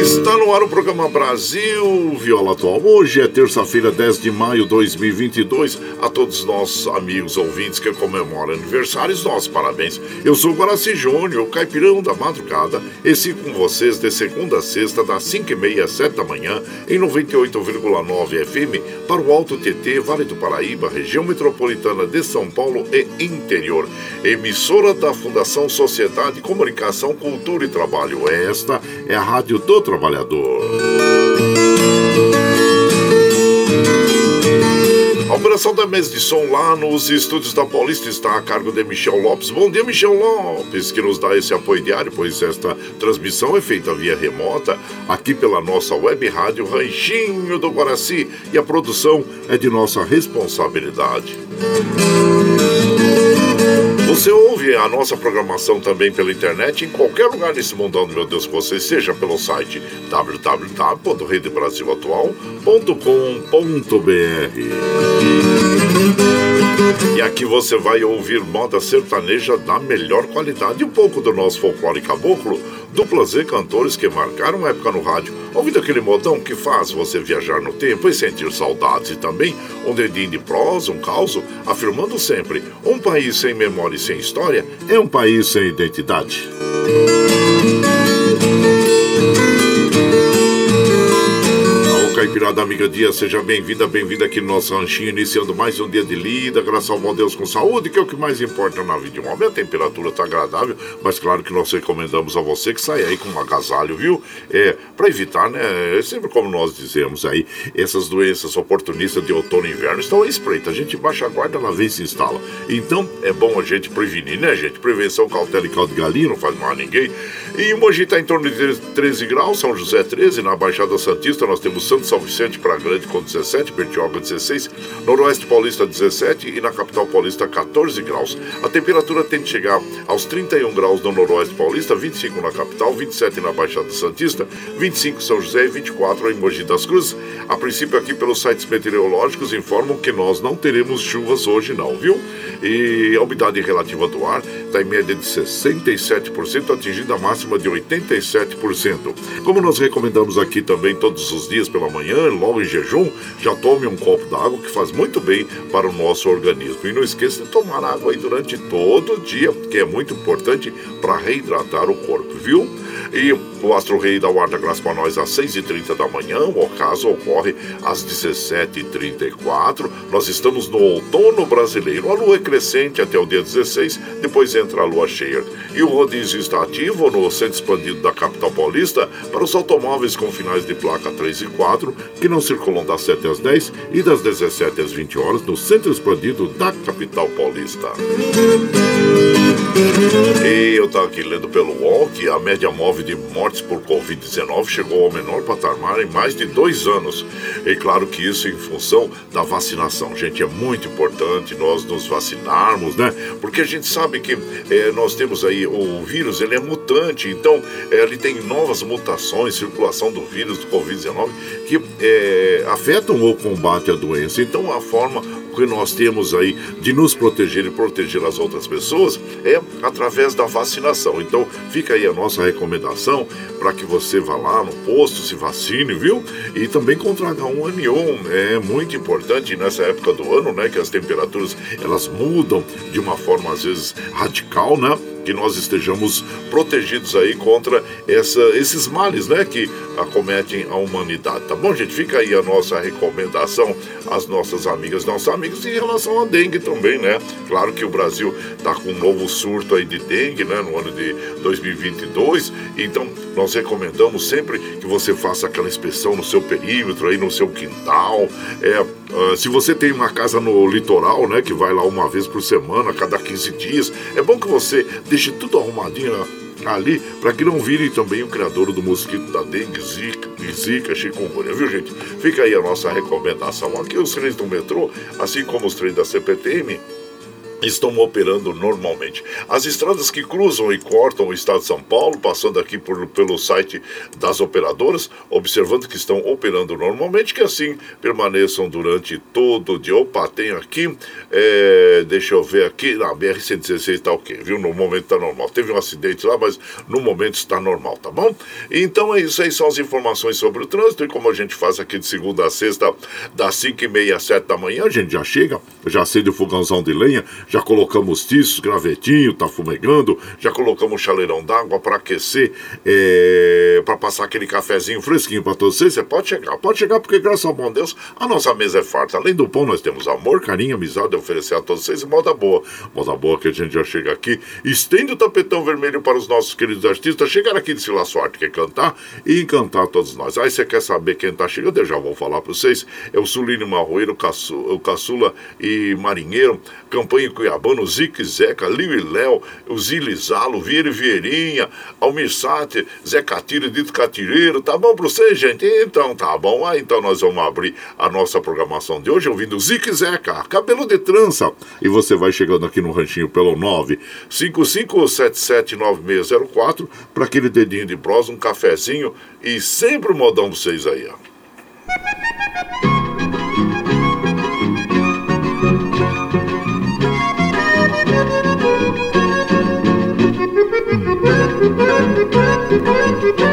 Está no ar o programa Brasil Viola Atual. Hoje é terça-feira, 10 de maio de 2022. A todos os nossos amigos ouvintes que comemoram aniversários, nossos parabéns. Eu sou Guaraci Júnior, o caipirão da madrugada, e sigo com vocês de segunda a sexta, das 5h30 às 7 da manhã, em 98,9 FM, para o Alto TT, Vale do Paraíba, região metropolitana de São Paulo e interior. Emissora da Fundação Sociedade, Comunicação, Cultura e Trabalho. Esta é a Rádio do Trabalhador. Operação da mesa de som lá nos estúdios da Paulista está a cargo de Michel Lopes. Bom dia, Michel Lopes, que nos dá esse apoio diário, pois esta transmissão é feita via remota aqui pela nossa web rádio Ranchinho do Guaraci e a produção é de nossa responsabilidade. Você ouve a nossa programação também pela internet em qualquer lugar desse mundão, meu Deus, que você seja pelo site www.redebrasilatual.com.br. E aqui você vai ouvir moda sertaneja da melhor qualidade e um pouco do nosso folclore caboclo dupla Z cantores que marcaram época no rádio, ouvindo aquele modão que faz você viajar no tempo e sentir saudades, e também um dedinho de prosa, um caos, afirmando sempre: um país sem memória e sem história é um país sem identidade. Caipirada Amiga Dia, seja bem-vinda, bem-vinda aqui no nosso ranchinho, iniciando mais um dia de lida, graças ao bom Deus com saúde, que é o que mais importa na vida de um homem. A temperatura está agradável, mas claro que nós recomendamos a você que saia aí com um agasalho, viu? É, para evitar, né, é sempre como nós dizemos aí, essas doenças oportunistas de outono e inverno estão espreita. A gente baixa a guarda, ela vem e se instala. Então, é bom a gente prevenir, né, gente? Prevenção, cautela e caldo de galinha, não faz mal a ninguém. E Mogi está em torno de 13 graus, São José 13, na Baixada Santista nós temos Santos São Vicente para Grande com 17, Bertioga 16, Noroeste Paulista 17 e na capital paulista 14 graus. A temperatura tende a chegar aos 31 graus no Noroeste Paulista, 25 na capital, 27 na Baixada Santista, 25 em São José e 24 em Mogi das Cruzes. A princípio aqui pelos sites meteorológicos informam que nós não teremos chuvas hoje não, viu? E a umidade relativa do ar está em média de 67%, atingindo a máxima de 87%. Como nós recomendamos aqui também todos os dias pela manhã, logo em jejum, já tome um copo d'água que faz muito bem para o nosso organismo. E não esqueça de tomar água aí durante todo o dia, que é muito importante para reidratar o corpo, viu? E o Astro Rei da Guarda Graça para nós às 6h30 da manhã. O ocaso ocorre às 17h34. Nós estamos no outono brasileiro. A lua é crescente até o dia 16, depois entra a lua cheia. E o rodízio está ativo no centro expandido da capital paulista para os automóveis com finais de placa 3 e 4, que não circulam das 7 às 10 e das 17 às 20 horas no centro expandido da capital paulista. E eu estava aqui lendo pelo UOL que a média móvel de mortes por Covid-19 chegou ao menor patamar em mais de dois anos. E claro que isso em função da vacinação. Gente, é muito importante nós nos vacinarmos, né? Porque a gente sabe que é, nós temos aí o vírus, ele é mutante, então é, ele tem novas mutações, circulação do vírus do Covid-19 que é, afetam o combate à doença. Então a forma que nós temos aí de nos proteger e proteger as outras pessoas é através da vacinação. Então fica aí a nossa recomendação para que você vá lá no posto, se vacine, viu? E também contra H1N1. É muito importante nessa época do ano, né? Que as temperaturas elas mudam de uma forma às vezes radical, né? Que nós estejamos protegidos aí contra essa, esses males, né, que acometem a humanidade, tá bom, gente? Fica aí a nossa recomendação às nossas amigas, nossos amigos em relação à dengue também, né? Claro que o Brasil tá com um novo surto aí de dengue, né, no ano de 2022, então nós recomendamos sempre que você faça aquela inspeção no seu perímetro, aí no seu quintal, é, uh, se você tem uma casa no litoral, né, que vai lá uma vez por semana, cada 15 dias, é bom que você deixe tudo arrumadinho ali para que não vire também o criador do mosquito da dengue, zika, zika, chikungunya, viu gente? Fica aí a nossa recomendação aqui, os trens do metrô, assim como os trens da CPTM, estão operando normalmente. As estradas que cruzam e cortam o estado de São Paulo, passando aqui por, pelo site das operadoras, observando que estão operando normalmente, que assim permaneçam durante todo o dia. Opa, tem aqui, é, deixa eu ver aqui, na BR-116 está ok, viu? No momento está normal. Teve um acidente lá, mas no momento está normal, tá bom? Então é isso aí, são as informações sobre o trânsito e como a gente faz aqui de segunda a sexta, das 5 e meia às 7 da manhã, a gente já chega, já acende o fogãozão de lenha, já colocamos tiços, gravetinho, tá fumegando, já colocamos chaleirão d'água para aquecer, é, para passar aquele cafezinho fresquinho para todos vocês. Você pode chegar, pode chegar, porque graças ao bom Deus, a nossa mesa é farta. Além do pão, nós temos amor, carinho, amizade a oferecer a todos vocês moda boa. Moda boa que a gente já chega aqui, estende o tapetão vermelho para os nossos queridos artistas chegar aqui de Sila Sorte, quer cantar e encantar todos nós. Aí você quer saber quem tá chegando? Eu já vou falar para vocês. É o Sulino Marroeiro, o Caçula e Marinheiro, campanha Cuiabano, Zique Zeca, Liu e Léo, o Zilizalo, Vieira e Vieirinha, Almir Sate, Zé Catira, Dito Catireiro, tá bom pra você, gente? Então tá bom, ah, então nós vamos abrir a nossa programação de hoje ouvindo Zique Zeca, cabelo de trança. E você vai chegando aqui no ranchinho pelo 955779604 para aquele dedinho de prosa, um cafezinho e sempre o modão pra vocês aí, ó. Alegria.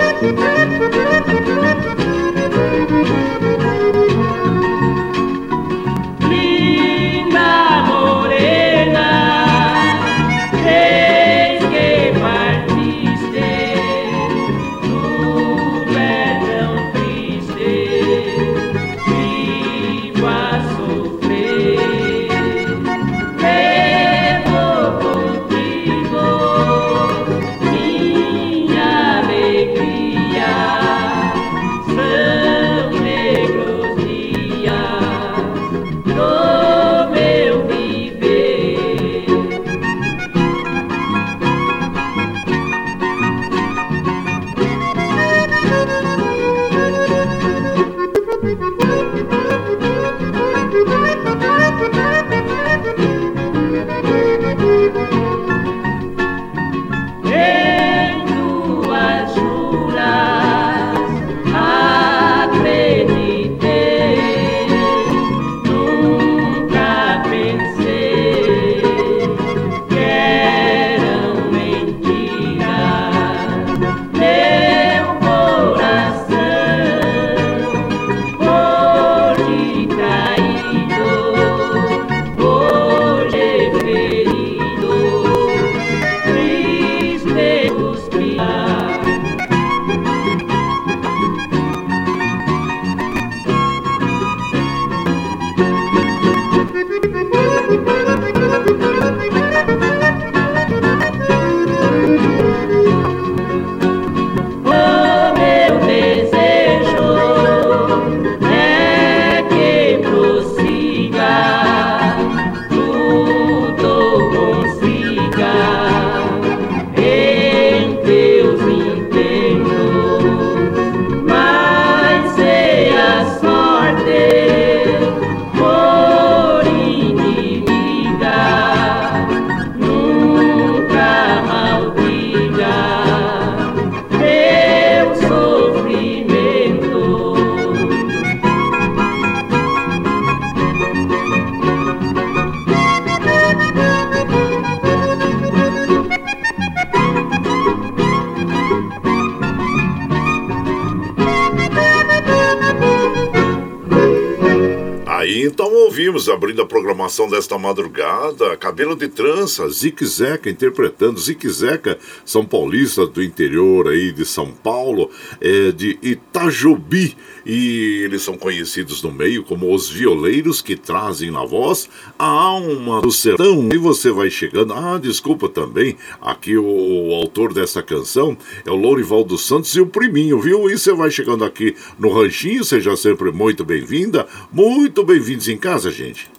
Desta madrugada, Cabelo de Trança, Zique Zeca, interpretando Zique Zeca, São Paulista do interior aí de São Paulo, é, de Itajubi. E eles são conhecidos no meio como os violeiros que trazem na voz a alma do sertão. E você vai chegando. Ah, desculpa também, aqui o, o autor dessa canção é o Lourival dos Santos e o Priminho, viu? E você vai chegando aqui no Ranchinho, seja sempre muito bem-vinda, muito bem-vindos em casa, gente.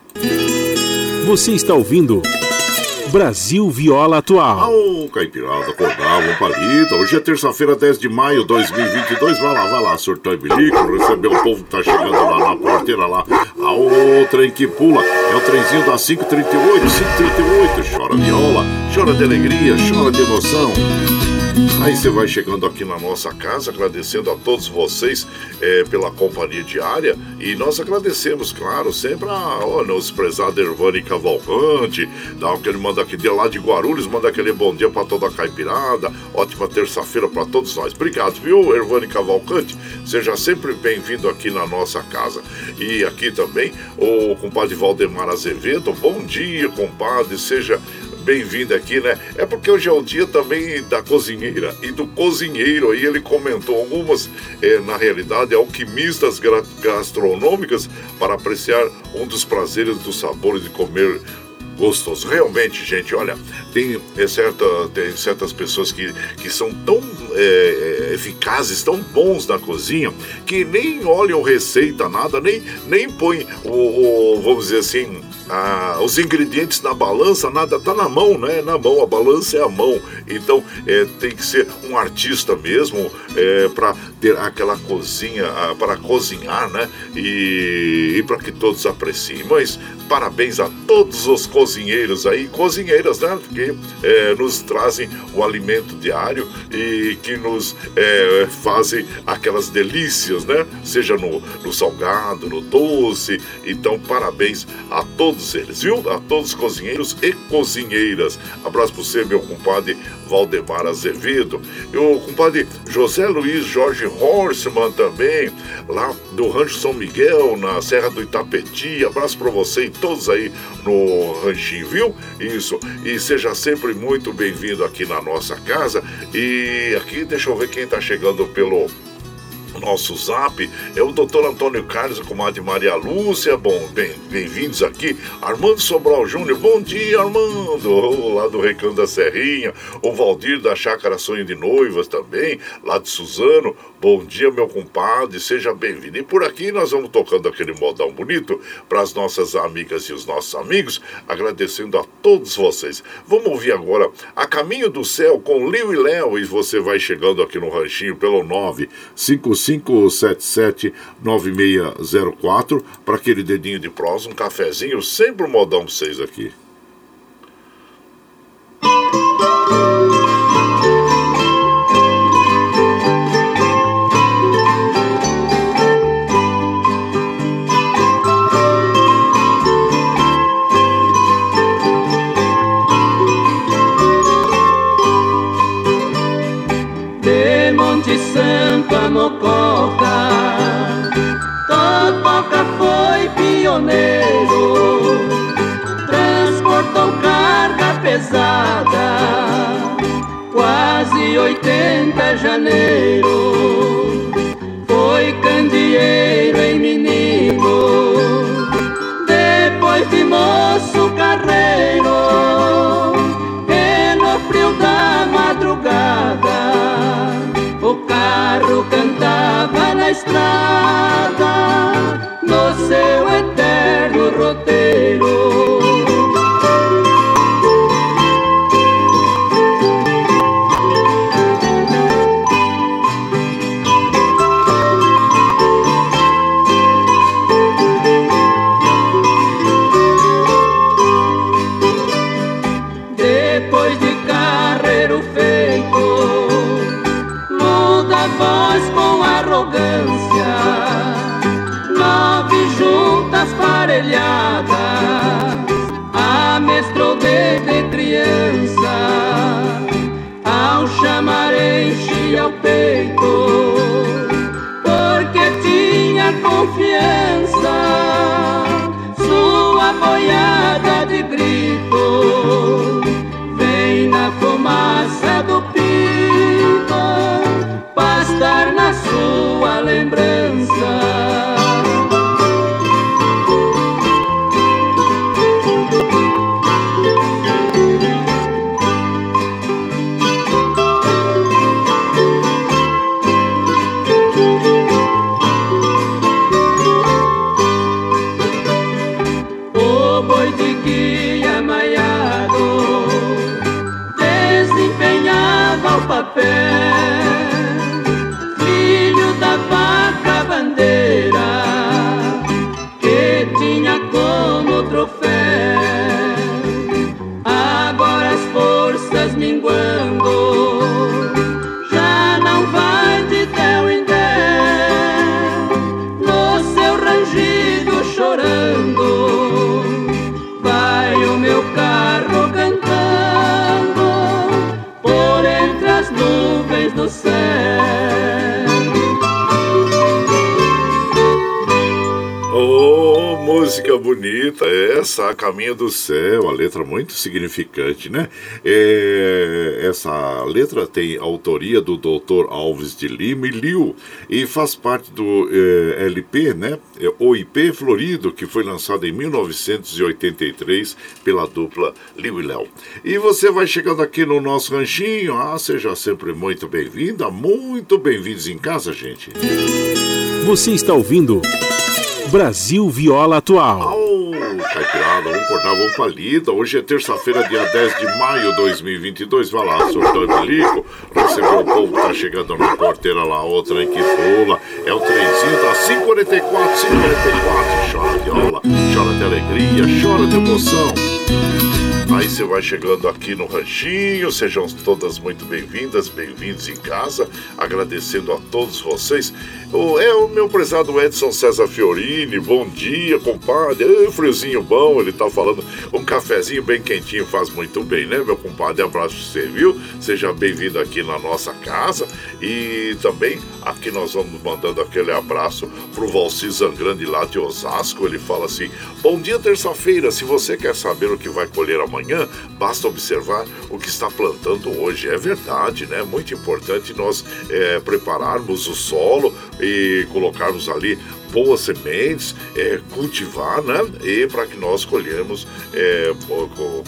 Você está ouvindo. Brasil Viola Atual. Ô, oh, Caipirada, acordava um palito. Hoje é terça-feira, 10 de maio de 2022. Vai lá, vai lá, surtou e bilico, recebeu o povo que tá chegando lá na porteira lá. O trem que pula é o trenzinho da 538, 538. Chora viola, chora de alegria, chora de emoção. Aí você vai chegando aqui na nossa casa, agradecendo a todos vocês é, pela companhia diária. E nós agradecemos, claro, sempre a oh, nosso prezado Ervani Cavalcante, dá aquele manda aqui de lá de Guarulhos, manda aquele bom dia para toda a caipirada. Ótima terça-feira para todos nós. Obrigado, viu, Ervani Cavalcante? Seja sempre bem-vindo aqui na nossa casa. E aqui também o compadre Valdemar Azevedo. Bom dia, compadre. Seja bem-vindo aqui, né? É porque hoje é o dia também da cozinheira e do cozinheiro. Aí ele comentou algumas, é, na realidade, alquimistas gastronômicas para apreciar um dos prazeres dos sabores de comer gostoso. Realmente, gente, olha, tem, é, certa, tem certas pessoas que, que são tão é, eficazes, tão bons na cozinha, que nem olham receita, nada, nem, nem põem o, o vamos dizer assim, ah, os ingredientes na balança, nada tá na mão, né? Na mão, a balança é a mão. Então é, tem que ser um artista mesmo é, para ter aquela cozinha, ah, para cozinhar, né? E, e para que todos apreciem. Mas parabéns a todos os cozinheiros aí, cozinheiras, né? Que é, nos trazem o alimento diário e que nos é, fazem aquelas delícias, né? Seja no, no salgado, no doce. Então, parabéns a todos todos eles, viu? A todos os cozinheiros e cozinheiras. Abraço para você, meu compadre Valdemar Azevedo. E o compadre José Luiz Jorge Horseman também, lá do Rancho São Miguel, na Serra do Itapeti. Abraço para você e todos aí no ranchinho, viu? Isso. E seja sempre muito bem-vindo aqui na nossa casa. E aqui, deixa eu ver quem está chegando pelo nosso zap é o doutor Antônio Carlos, a comadre Maria Lúcia. Bom, bem-vindos bem aqui. Armando Sobral Júnior, bom dia, Armando, lá do Recanto da Serrinha. O Valdir da Chácara Sonho de Noivas também, lá de Suzano. Bom dia, meu compadre, seja bem-vindo. E por aqui nós vamos tocando aquele modão bonito para as nossas amigas e os nossos amigos, agradecendo a todos vocês. Vamos ouvir agora A Caminho do Céu com Lio e Léo e você vai chegando aqui no ranchinho pelo 955779604 para aquele dedinho de prosa, um cafezinho, sempre um modão para vocês aqui. 80 janeiro. Foi candeeiro em menino, depois de moço carreiro, e no frio da madrugada carro cantava na estrada, no seu eterno roteiro. Música bonita, essa, A Caminho do Céu, a letra muito significante, né? É, essa letra tem autoria do Dr. Alves de Lima e Liu e faz parte do é, LP, né? É, OIP Florido, que foi lançado em 1983 pela dupla Liu e Léo. E você vai chegando aqui no nosso ranchinho, ah, seja sempre muito bem-vinda, muito bem-vindos em casa, gente. Você está ouvindo. Brasil Viola Atual. Au, caipirada, vamos cortar, vamos pra. Hoje é terça-feira, dia 10 de maio de 2022. Vai lá, surtão e bilico. Recebeu o povo tá chegando na porteira lá, outra em que pula. É o trenzinho da 544, 544. Chora viola, chora de alegria, chora de emoção. Aí você vai chegando aqui no Ranchinho, sejam todas muito bem-vindas, bem-vindos em casa, agradecendo a todos vocês. É o meu prezado Edson César Fiorini, bom dia, compadre. É, friozinho bom, ele tá falando. Um cafezinho bem quentinho faz muito bem, né, meu compadre? Abraço pra você, viu? Seja bem-vindo aqui na nossa casa. E também aqui nós vamos mandando aquele abraço pro Valci Zangrande lá de Osasco. Ele fala assim: Bom dia, terça-feira. Se você quer saber o que vai colher amanhã, basta observar o que está plantando hoje. É verdade, né? Muito importante nós é, prepararmos o solo e colocarmos ali boas sementes, é, cultivar, né? E para que nós colhemos, é,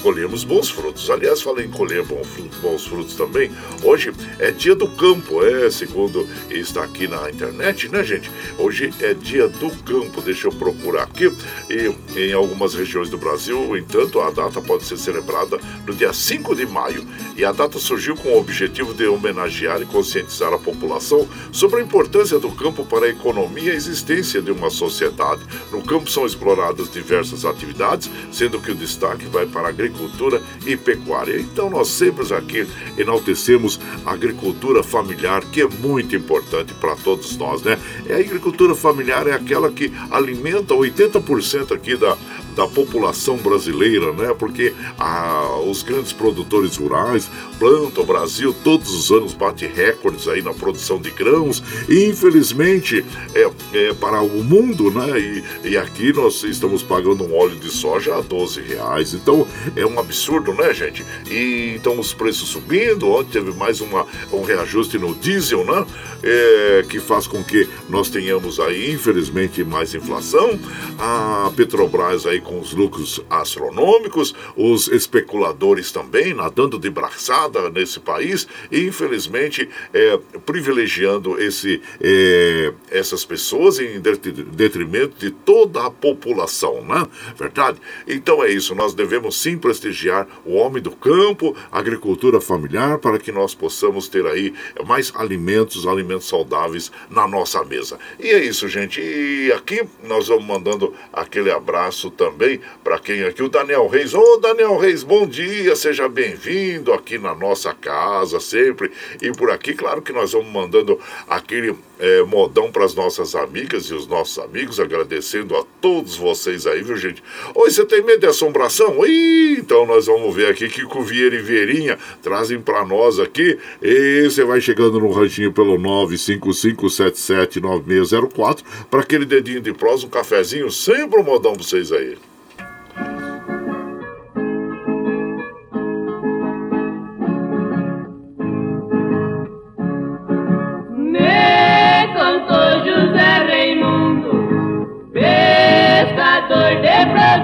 colhemos bons frutos. Aliás, falei em colher bons frutos, bons frutos também. Hoje é dia do campo, é segundo está aqui na internet, né, gente? Hoje é dia do campo. Deixa eu procurar aqui. E em algumas regiões do Brasil, entanto, a data pode ser celebrada no dia 5 de maio. E a data surgiu com o objetivo de homenagear e conscientizar a população sobre a importância do campo para a economia e a existência de uma sociedade. No campo são exploradas diversas atividades, sendo que o destaque vai para a agricultura e pecuária. Então nós sempre aqui enaltecemos a agricultura familiar, que é muito importante para todos nós, né? É a agricultura familiar é aquela que alimenta 80% aqui da, da população brasileira, né? Porque ah, os grandes produtores rurais plantam o Brasil todos os anos bate recordes aí na produção de grãos e infelizmente é, é para o mundo, né? E, e aqui nós estamos pagando um óleo de soja a 12 reais, então é um absurdo, né, gente? E então os preços subindo, ontem teve mais uma, um reajuste no diesel, né? É, que faz com que nós tenhamos aí, infelizmente, mais inflação. A Petrobras aí com os lucros astronômicos, os especuladores também nadando de braçada nesse país e, infelizmente, é, privilegiando esse, é, essas pessoas em detrimento de toda a população, né? Verdade? Então é isso, nós devemos sim prestigiar o homem do campo, agricultura familiar, para que nós possamos ter aí mais alimentos, alimentos saudáveis na nossa mesa. E é isso, gente. E aqui nós vamos mandando aquele abraço também também para quem aqui, o Daniel Reis. Ô, Daniel Reis, bom dia, seja bem-vindo aqui na nossa casa sempre. E por aqui, claro que nós vamos mandando aquele é, modão para as nossas amigas e os nossos amigos, agradecendo a todos vocês aí, viu, gente? Oi, você tem medo de assombração? Ih, então nós vamos ver aqui que o Vieira e Vieirinha trazem para nós aqui. E você vai chegando no ranchinho pelo 955779604 para aquele dedinho de prosa, um cafezinho, sempre um modão para vocês aí.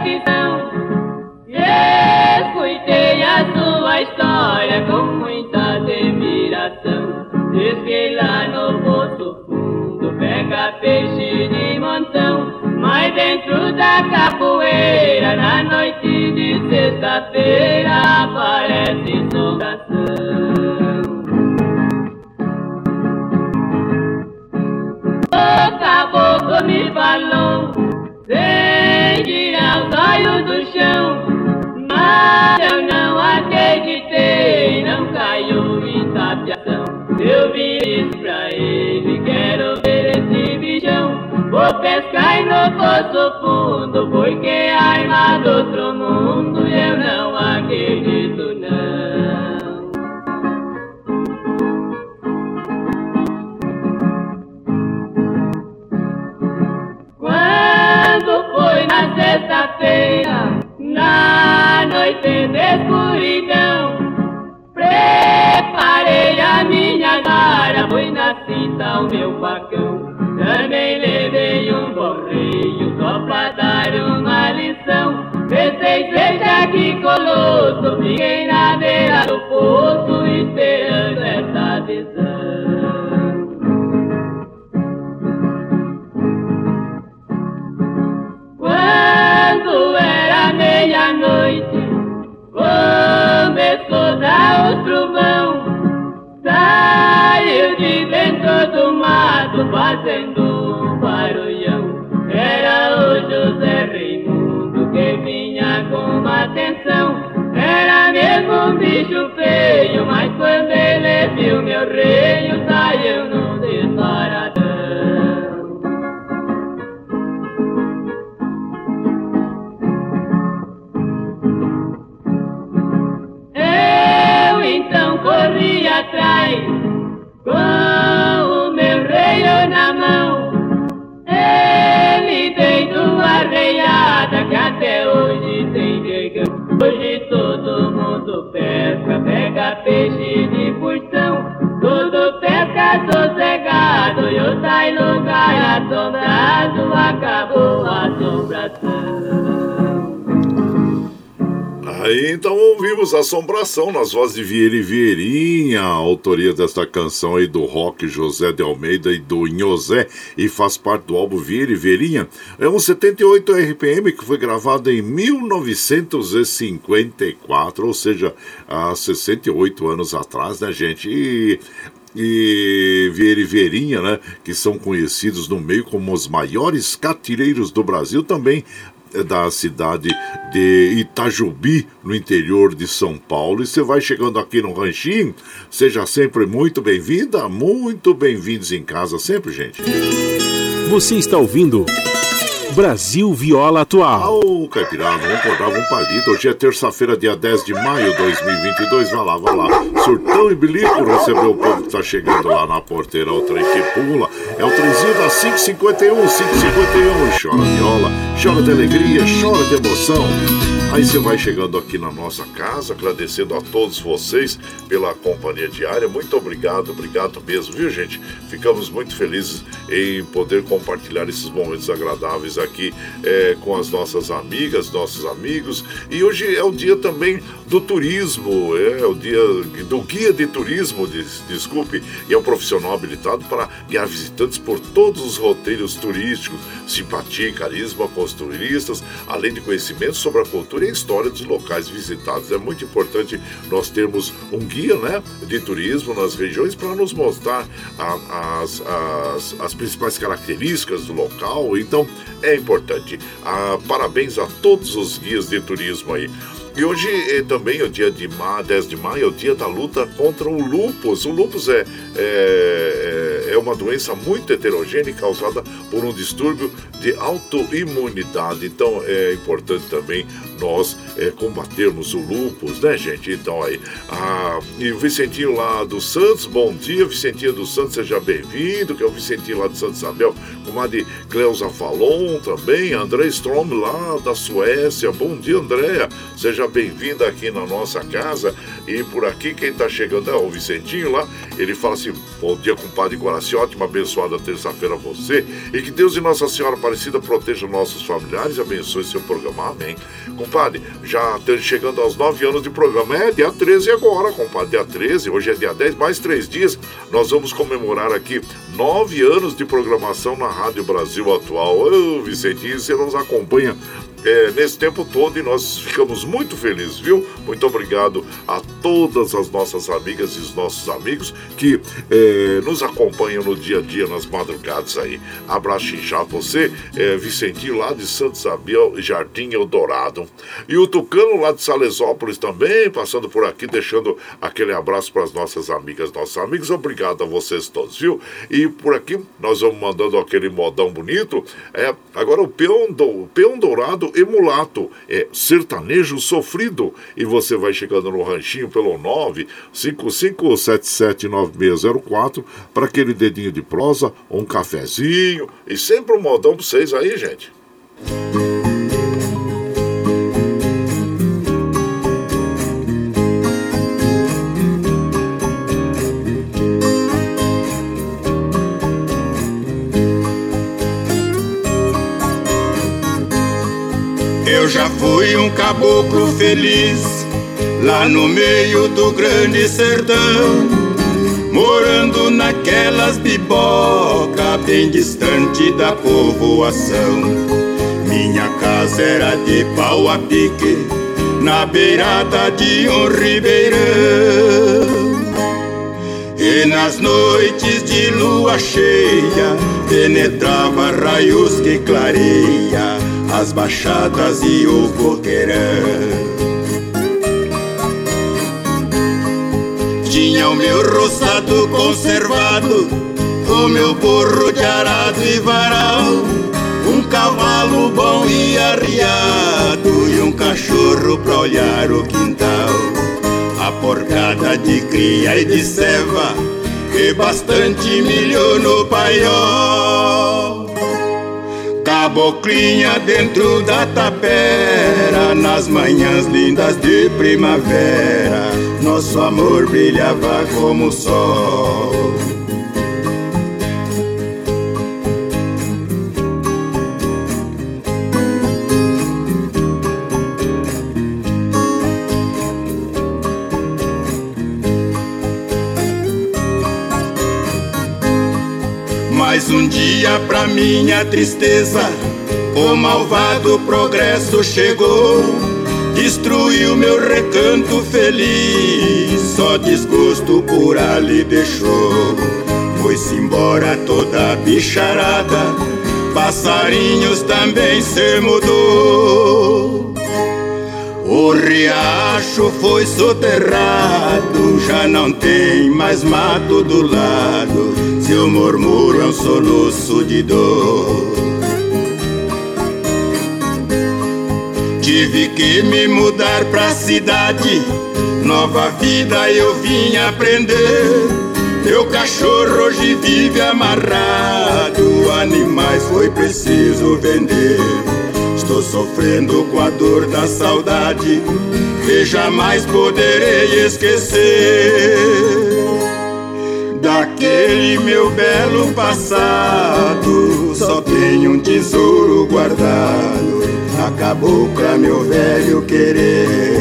E escutei a sua história com muita admiração. Diz que lá no poço fundo pega peixe de montão. Mas dentro da capoeira, na noite de sexta-feira, aparece inundação. O caboclo me falou, sem tirar caio do chão, mas eu não acreditei, não caiu em tapiação. Eu isso pra ele, quero ver esse bichão. Vou pescar e no poço fundo, porque é a arma do outro mundo eu não acredito não. Quando na sexta-feira, na noite de escuridão. Preparei a minha vara, fui na cinta o meu facão. Também levei um borreio só pra dar uma lição. Pensei, seja que colosso, fiquei na beira do poço esperando essa decisão. Quando era meia-noite, começou a dar o trovão. Saiu de dentro do mato fazendo um barulhão. Era o ouvimos Assombração nas vozes de Vieira e Vieirinha, autoria desta canção aí do rock José de Almeida e do Inhosé, e faz parte do álbum Vieira e Vieirinha. É um 78 RPM que foi gravado em 1954, ou seja, há 68 anos atrás, né, gente? E e Vieira e Vieirinha, né, que são conhecidos no meio como os maiores catireiros do Brasil, também da cidade de Itajubi, no interior de São Paulo. E você vai chegando aqui no Ranchinho, seja sempre muito bem-vinda, muito bem-vindos em casa sempre, gente. Você está ouvindo Brasil Viola Atual. Ô, Caipirada, vamos acordar, vamos palito. Hoje é terça-feira, dia 10 de maio de 2022. Vai lá, vai lá. Surtão e bilico recebeu o povo que tá chegando lá na porteira. O trem que pula. É o trenzinho da 551, 551. Chora viola, chora de alegria, chora de emoção. Aí você vai chegando aqui na nossa casa, agradecendo a todos vocês pela companhia diária. Muito obrigado, obrigado mesmo, viu, gente? Ficamos muito felizes em poder compartilhar esses momentos agradáveis aqui é, com as nossas amigas, nossos amigos. E hoje é o dia também do turismo, é o dia do guia de turismo, des, desculpe, e é um profissional habilitado para guiar visitantes por todos os roteiros turísticos, simpatia e carisma com os turistas, além de conhecimento sobre a cultura e a história dos locais visitados. É muito importante nós termos um guia né, de turismo nas regiões para nos mostrar a, as, as, as principais características do local. Então é importante. Ah, parabéns a todos os guias de turismo aí. E hoje é também o dia de ma 10 de maio, é o dia da luta contra o lúpus. O lúpus é, é, é uma doença muito heterogênea causada por um distúrbio de autoimunidade. Então é importante também nós é, combatermos o lúpus, né, gente? Então aí, ah, e o Vicentinho lá do Santos, bom dia, Vicentinho do Santos, seja bem-vindo, que é o Vicentinho lá de Santo Isabel, comadre Cleusa Falon também, André Strom lá da Suécia, bom dia, Andréa, seja bem-vinda aqui na nossa casa. E por aqui, quem tá chegando é o Vicentinho lá, ele fala assim: bom dia, compadre Guaraci, ótima, abençoada terça-feira a você, e que Deus e Nossa Senhora Aparecida protejam nossos familiares abençoe seu programa, amém. Compadre, já chegando aos nove anos de programa, é dia 13 agora, compadre, dia 13, hoje é dia 10, mais três dias, nós vamos comemorar aqui nove anos de programação na Rádio Brasil Atual. Ô, Vicentinho, você nos acompanha é, nesse tempo todo e nós ficamos muito felizes, viu? Muito obrigado a todas as nossas amigas e os nossos amigos que é, nos acompanham no dia a dia, nas madrugadas aí. Abraço inchado você, é, Vicentinho lá de Santo Isabel, Jardim Eldorado. E o Tucano lá de Salesópolis também, passando por aqui, deixando aquele abraço para as nossas amigas, nossos amigos. Obrigado a vocês todos, viu? E por aqui nós vamos mandando aquele modão bonito. É, agora o peão, do, o peão dourado emulato, é sertanejo sofrido. E você vai chegando no ranchinho pelo 955779604 para aquele dedinho de prosa, um cafezinho e sempre um modão para vocês aí, gente. Eu já fui um caboclo feliz lá no meio do grande sertão, morando naquelas biboca bem distante da povoação. Minha casa era de pau a pique, na beirada de um ribeirão. E nas noites de lua cheia penetrava raios que clareia as baixadas e o coqueirão. Tinha o meu roçado conservado, o meu burro de arado e varal, um cavalo bom e arriado e um cachorro pra olhar o quintal. A porcada de cria e de ceva e bastante milho no paiol. Caboclinha dentro da tapera, nas manhãs lindas de primavera, nosso amor brilhava como o sol. Mais um dia pra minha tristeza, o malvado progresso chegou. Destruiu meu recanto feliz, só desgosto por ali deixou. Foi-se embora toda a bicharada, passarinhos também se mudou. O riacho foi soterrado, já não tem mais mato do lado. Seu murmúrio é um soluço de dor. Tive que me mudar pra cidade, nova vida eu vim aprender. Meu cachorro hoje vive amarrado, animais foi preciso vender. Estou sofrendo com a dor da saudade que jamais poderei esquecer. Daquele meu belo passado, só tenho um tesouro guardado. Acabou pra meu velho querer.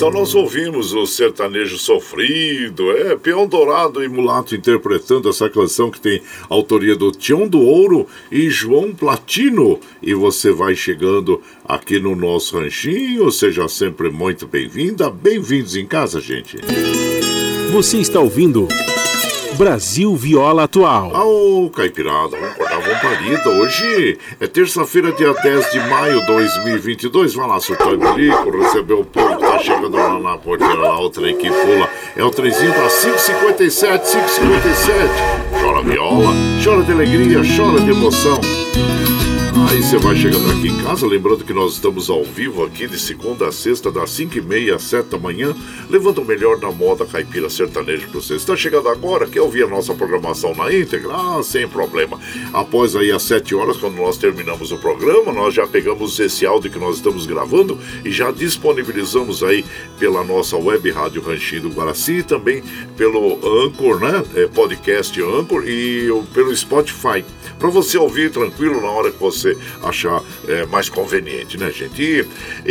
Então nós ouvimos o sertanejo sofrido, é, Peão Dourado e Mulato interpretando essa canção que tem autoria do Tião do Ouro e João Platino. E você vai chegando aqui no nosso ranchinho, seja sempre muito bem-vinda, bem-vindos em casa, gente. Você está ouvindo Brasil Viola Atual. Ô, Caipirada, vamos acordar, vamos parida. Hoje é terça-feira, dia 10 de maio de 2022. Vai lá, bilico, recebeu o povo chegando lá na porteira, lá, o trem que pula. É o trenzinho da 557, 557. Chora viola, chora de alegria, chora de emoção. Aí você vai chegando aqui em casa, lembrando que nós estamos ao vivo aqui de segunda a sexta, das 5 e meia às 7 da manhã, levando o melhor da moda caipira sertaneja para você. Está chegando agora, quer ouvir a nossa programação na íntegra? Ah, sem problema. Após aí às 7 horas, quando nós terminamos o programa, nós já pegamos esse áudio que nós estamos gravando e já disponibilizamos aí pela nossa web rádio Ranchinho do Guaraci e também pelo Anchor, né? É, podcast Anchor e pelo Spotify. Para você ouvir tranquilo na hora que você achar é, mais conveniente, né, gente? E,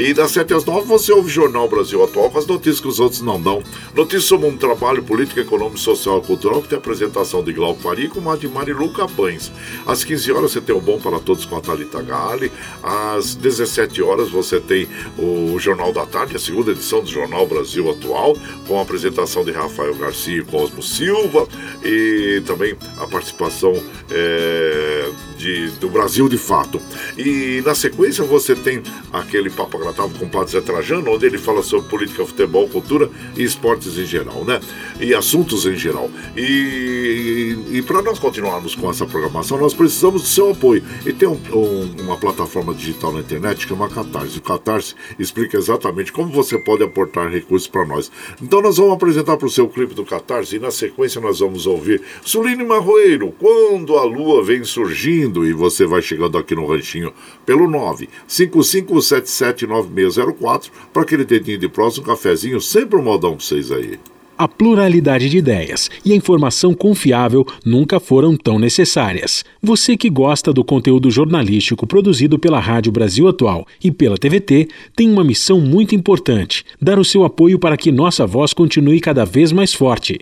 e das 7 às 9 você ouve o Jornal Brasil Atual com as notícias que os outros não dão. Notícias sobre um trabalho político, econômico, social e cultural que tem apresentação de Glauco Faria com de Mariluca Bães. Às 15 horas você tem o Bom para Todos com a Thalita Gali. Às 17 horas você tem o Jornal da Tarde, a segunda edição do Jornal Brasil Atual, com a apresentação de Rafael Garcia e Cosmo Silva e também a participação é, Show. De, do Brasil de Fato. E na sequência você tem aquele Papo Agradável com o Padre Zé Trajano, onde ele fala sobre política, futebol, cultura e esportes em geral, né? E assuntos em geral. E, e, para nós continuarmos com essa programação, nós precisamos do seu apoio. E tem um- um- uma plataforma digital na internet que chama Catarse. O Catarse explica exatamente como você pode aportar recursos para nós. Então nós vamos apresentar para o seu clipe do Catarse e na sequência nós vamos ouvir Suline Marroeiro, Quando a Lua Vem Surgindo, e você vai chegando aqui no ranchinho pelo 955779604 para aquele dedinho de próximo, um cafezinho, sempre um modão para vocês aí. A pluralidade de ideias e a informação confiável nunca foram tão necessárias. Você que gosta do conteúdo jornalístico produzido pela Rádio Brasil Atual e pela TVT tem uma missão muito importante: dar o seu apoio para que nossa voz continue cada vez mais forte.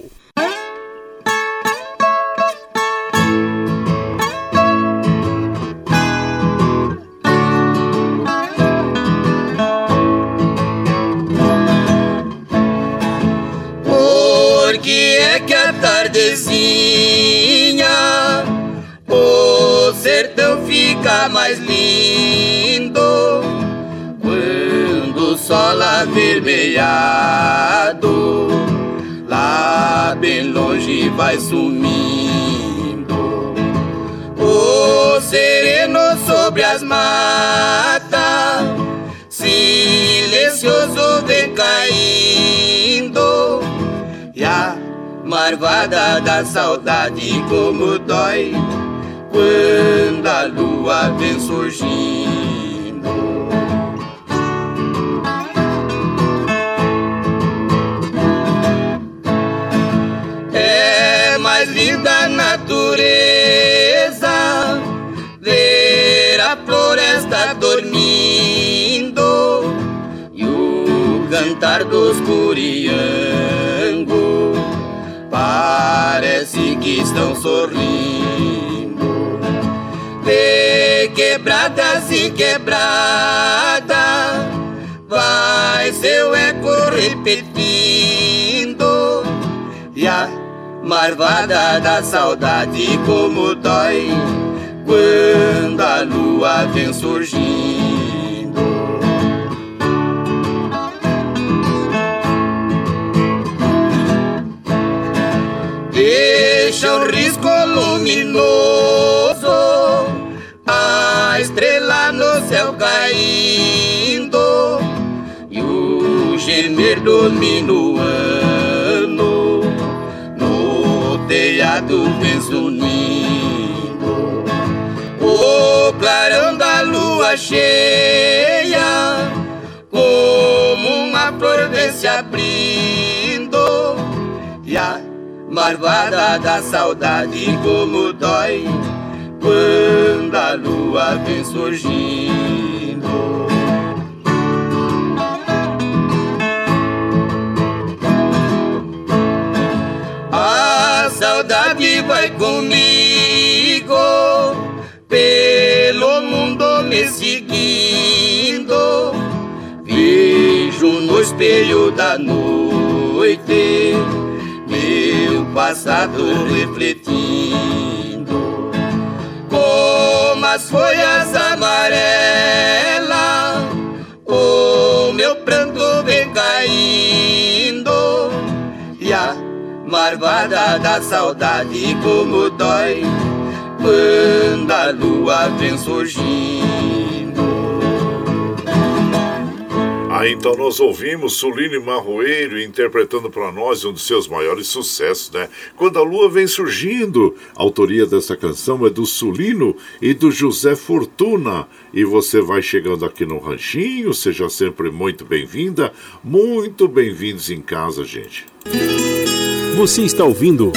Fica mais lindo quando o sol avermelhado lá bem longe vai sumindo. O sereno sobre as matas silencioso vem caindo. E a marvada da saudade como dói quando a lua vem surgindo. É mais linda a natureza ver a floresta dormindo e o cantar dos curiangos parece que estão sorrindo. De quebradas e quebrada, vai seu eco repetindo. E a marvada da saudade como dói quando a lua vem surgindo. Caindo e o gemer do minuano no telhado vem zunindo. O clarão da lua cheia, como uma flor vem se abrindo e a marvada da saudade como dói quando a lua vem surgindo. A saudade vai comigo pelo mundo me seguindo. Vejo no espelho da noite meu passado refletindo as folhas amarelas, o meu pranto vem caindo e a marvada da saudade como dói quando a lua vem surgindo. Ah, então nós ouvimos Suline Marroeiro interpretando para nós um dos seus maiores sucessos, né? Quando a lua vem surgindo. A autoria dessa canção é do Sulino e do José Fortuna. E você vai chegando aqui no Ranchinho, seja sempre muito bem-vinda, muito bem-vindos em casa, gente. Você está ouvindo.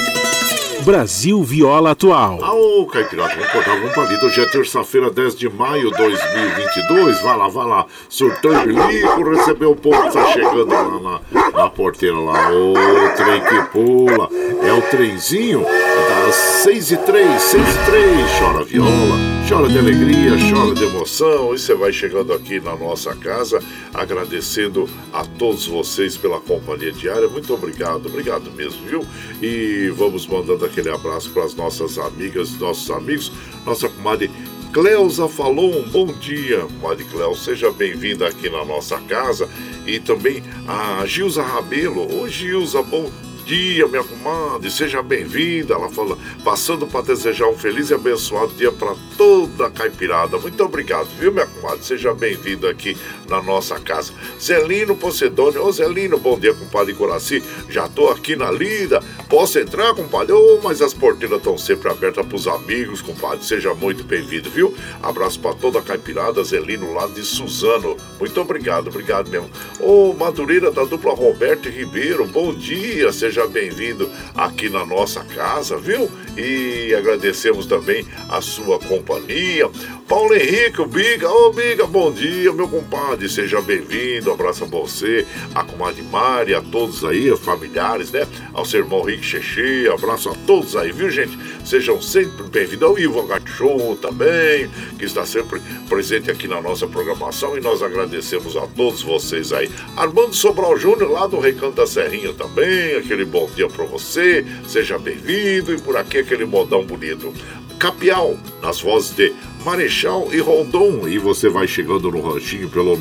Brasil Viola Atual. Ô, Caipirata, vamos cortar um palito. Hoje é terça-feira, 10 de maio de 2022. Vai lá, vai lá. Surtou e bilico, recebeu o povo que tá chegando lá na, na porteira lá. Ô, trem que pula. É o trenzinho das 6 e 3, 6 e 3. Chora viola, chora de alegria, chora de emoção. E você vai chegando aqui na nossa casa, agradecendo a todos vocês pela companhia diária. Muito obrigado, obrigado mesmo, viu? E vamos mandando aquele abraço para as nossas amigas, nossos amigos. Nossa comadre Cleusa falou um bom dia, comadre Cleusa, seja bem-vinda aqui na nossa casa. E também a Gilza Rabelo. Ô Gilza, bom, dia, minha comadre, seja bem-vinda. Ela fala, passando para desejar um feliz e abençoado dia para toda a caipirada. Muito obrigado, viu, minha comadre? Seja bem-vindo aqui na nossa casa. Zelino Pocedônio, ô Zelino, bom dia, compadre Coraci. Já tô aqui na lida. Posso entrar, compadre? Ô, oh, mas as porteiras estão sempre abertas para os amigos, compadre. Seja muito bem-vindo, viu? Abraço para toda a caipirada, Zelino lá de Suzano. Muito obrigado, obrigado mesmo. Ô, oh, Madureira da dupla Roberto Ribeiro, bom dia, seja bem-vindo aqui na nossa casa, viu? E agradecemos também a sua companhia. Paulo Henrique, o Biga, ô Biga, bom dia, meu compadre, seja bem-vindo, abraço a você, a comadre Mari, a todos aí, familiares, né? Ao seu irmão Rick Xexê, abraço a todos aí, viu gente? Sejam sempre bem-vindos ao Ivo Gachou também, que está sempre presente aqui na nossa programação e nós agradecemos a todos vocês aí. Armando Sobral Júnior, lá do Recanto da Serrinha também, aquele bom dia para você, seja bem-vindo e por aqui aquele modão bonito. Capial, nas vozes de Marechal e Rondon. E você vai chegando no ranchinho pelo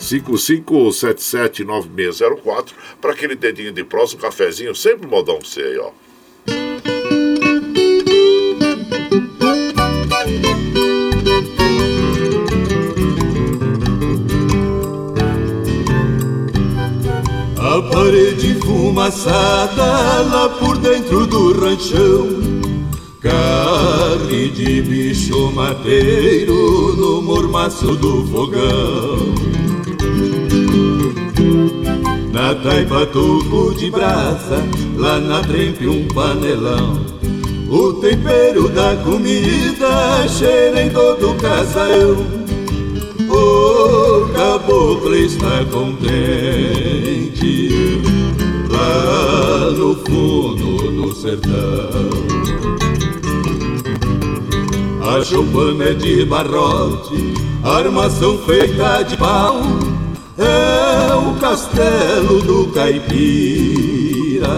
955779604 para aquele dedinho de próximo, cafezinho, sempre modão pra você aí, ó. A parede fumaçada lá por dentro do ranchão Carne de bicho mateiro no mormaço do fogão. Na taipa tubo de brasa, lá na trempe um panelão. O tempero da comida cheira em todo o casarão. O caboclo está contente Lá no fundo do sertão a choupana é de barrote, armação feita de pau, é o castelo do caipira,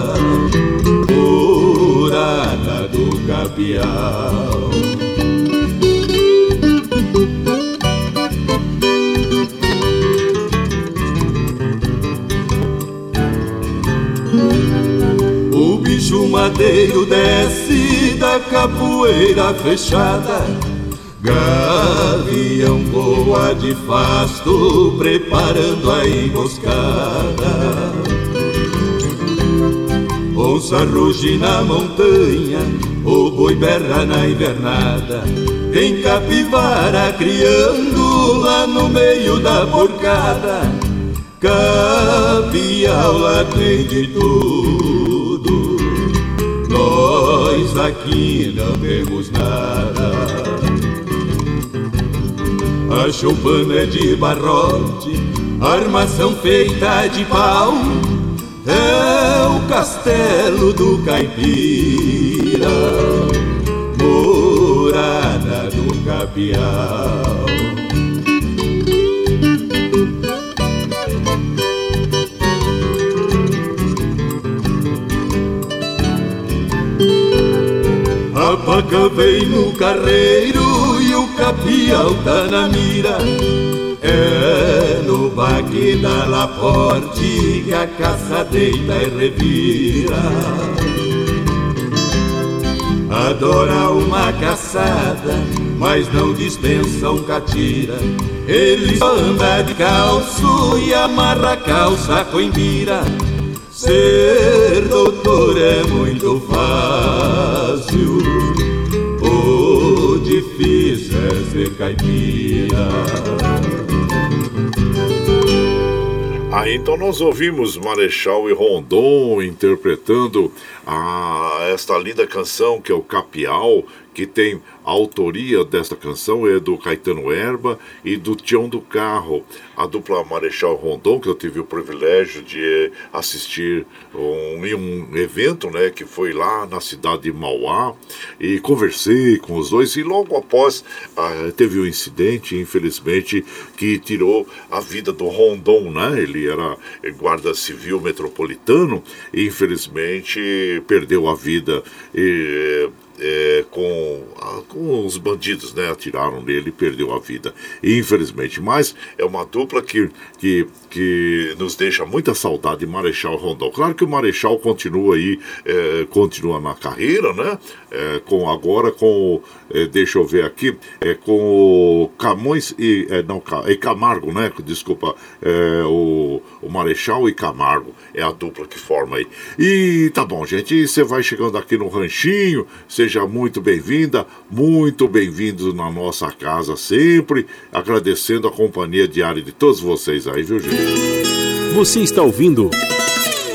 morada do capial. O bicho madeiro desce da capoeira fechada Gavião voa de fasto, preparando a emboscada. Onça ruge na montanha, o boi berra na invernada. Tem capivara criando lá no meio da porcada. Capial lá tem de tudo, nós aqui não vemos nada. A choupana é de barrote, armação feita de pau, é o castelo do caipira, morada do capial. A paca vem no carreiro capial tá na mira. É no baque da Laporte que a caça deita e revira. Adora uma caçada, mas não dispensa um catira. Ele anda de calço e amarra a calça com embira Ser doutor é muito fácil difícil é ser caipira. Ah, então nós ouvimos Marechal e Rondon interpretando a, esta linda canção que é o Capial, que tem a autoria desta canção é do Caetano Erba e do Tião do Carro, a dupla Marechal Rondon, que eu tive o privilégio de assistir um, um evento né, que foi lá na cidade de Mauá e conversei com os dois e logo após ah, teve um incidente, infelizmente, que tirou a vida do Rondon, né? Ele era guarda civil metropolitano e infelizmente perdeu a vida. E, é, com, com os bandidos, né? Atiraram nele e perdeu a vida, infelizmente. Mas é uma dupla que, que, que nos deixa muita saudade, Marechal Rondon. Claro que o Marechal continua aí, é, continua na carreira, né? É, com agora com, é, deixa eu ver aqui, é, com o Camões e, é, não, e Camargo, né? Desculpa, é, o, o Marechal e Camargo é a dupla que forma aí. E tá bom, gente, você vai chegando aqui no ranchinho, seja muito bem-vinda, muito bem-vindo na nossa casa sempre, agradecendo a companhia diária de todos vocês aí, viu, gente? Você está ouvindo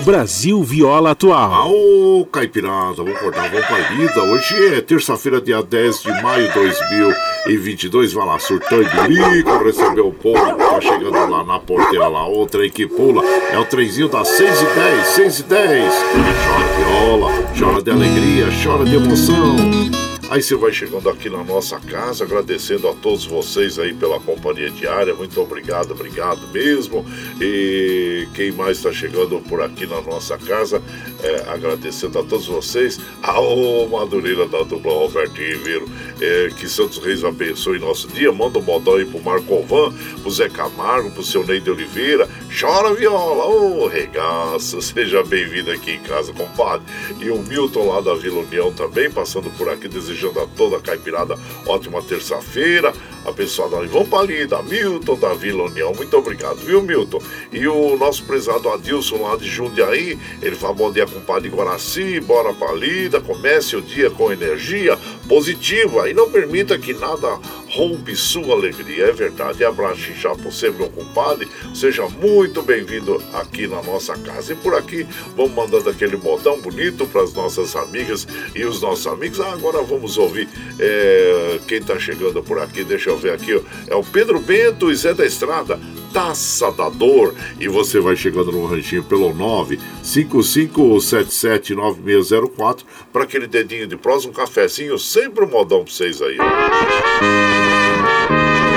Brasil Viola Atual. Ô, Caipirada, vamos acordar, vamos pra lida. Hoje é terça-feira, dia 10 de maio de 2022. Vai lá, surtão e bilico, recebeu o povo que tá chegando lá na porteira lá. O trem que pula é o trenzinho das 6 e 10, 6 e 10. Chora viola, chora de alegria, chora de emoção. Aí você vai chegando aqui na nossa casa, agradecendo a todos vocês aí pela companhia diária. Muito obrigado, obrigado mesmo. E quem mais está chegando por aqui na nossa casa, é, agradecendo a todos vocês. Ao Madureira da dupla Roberto Ribeiro, é, que Santos Reis abençoe nosso dia. Manda um modão aí pro Marco Ovan, pro Zé Camargo, pro seu Ney de Oliveira. Chora viola, ô oh, regaça, seja bem-vindo aqui em casa, compadre. E o Milton lá da Vila União também, passando por aqui, desejando desejando a toda a caipirada ótima terça-feira. Abençoada Ivão Palida, Milton da Vila União, muito obrigado, viu, Milton? E o nosso prezado Adilson lá de Jundiaí, ele fala bom dia, compadre Guaraci, bora Palida, comece o dia com energia positiva e não permita que nada roube sua alegria. É verdade. Abraço já você, meu compadre. Seja muito bem-vindo aqui na nossa casa. E por aqui, vamos mandando aquele modão bonito para as nossas amigas e os nossos amigos. Ah, agora vamos ouvir é, quem está chegando por aqui. Deixa eu ver aqui. Ó. É o Pedro Bento e Zé da Estrada. Taça da Dor. E você vai chegando no ranchinho pelo 955779604 para aquele dedinho de prosa, um cafezinho, sempre um modão para vocês aí. Muitas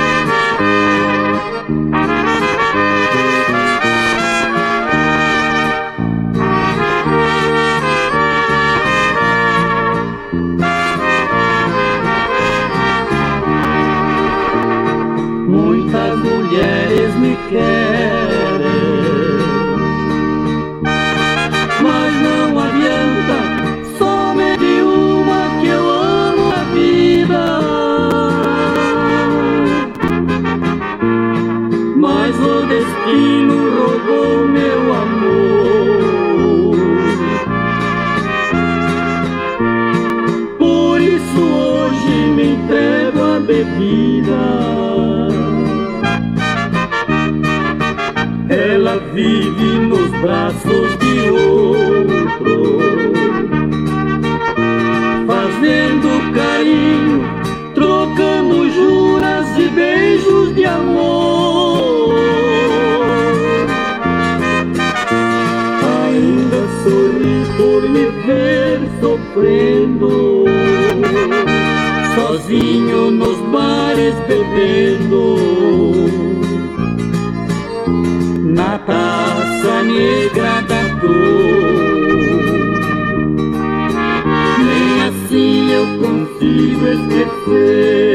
braços de outro, fazendo carinho, trocando juras e beijos de amor. Ainda sorri por me ver sofrendo, sozinho nos bares bebendo na taça negra da dor. Nem assim eu consigo esquecê-la.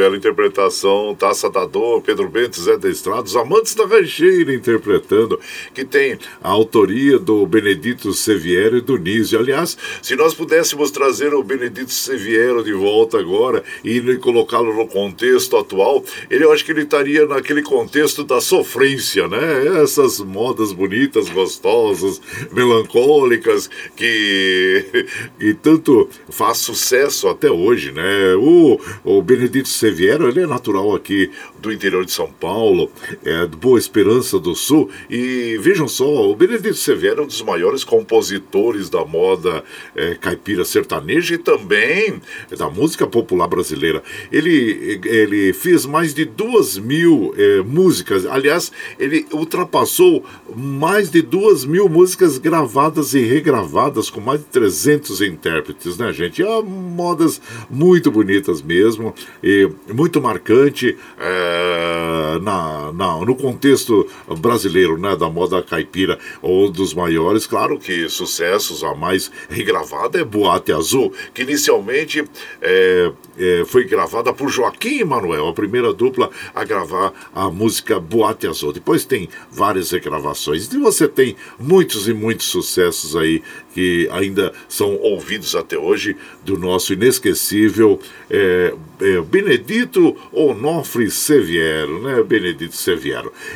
Bela interpretação, Taça da Dor, Pedro Bento, Zé da Estrada, os amantes da rancheira interpretando, que tem a autoria do Benedito Seviero e do Nísio. Aliás, se nós pudéssemos trazer o Benedito Seviero de volta agora e colocá-lo no contexto atual, ele eu acho que ele estaria naquele contexto da sofrência, né? Essas modas bonitas, gostosas, melancólicas, que, que tanto faz sucesso até hoje, né? O, o Benedito Seviero, ele é natural aqui do interior de São Paulo, é de Boa Esperança do Sul, e vejam só, o Benedito Severo é um dos maiores compositores da moda é, caipira sertaneja e também da música popular brasileira. Ele, ele fez mais de duas mil é, músicas, aliás, ele ultrapassou mais de duas mil músicas gravadas e regravadas com mais de 300 intérpretes, né, gente? É modas muito bonitas mesmo, e muito marcante. É, na, na, no contexto brasileiro, né, da moda caipira, um dos maiores, claro que sucessos, a mais regravada é Boate Azul, que inicialmente é, é, foi gravada por Joaquim Emanuel, a primeira dupla a gravar a música Boate Azul. Depois tem várias regravações, e você tem muitos e muitos sucessos aí que ainda são ouvidos até hoje do nosso inesquecível é, é, Benedito Onofre Seviero, né? Benedito.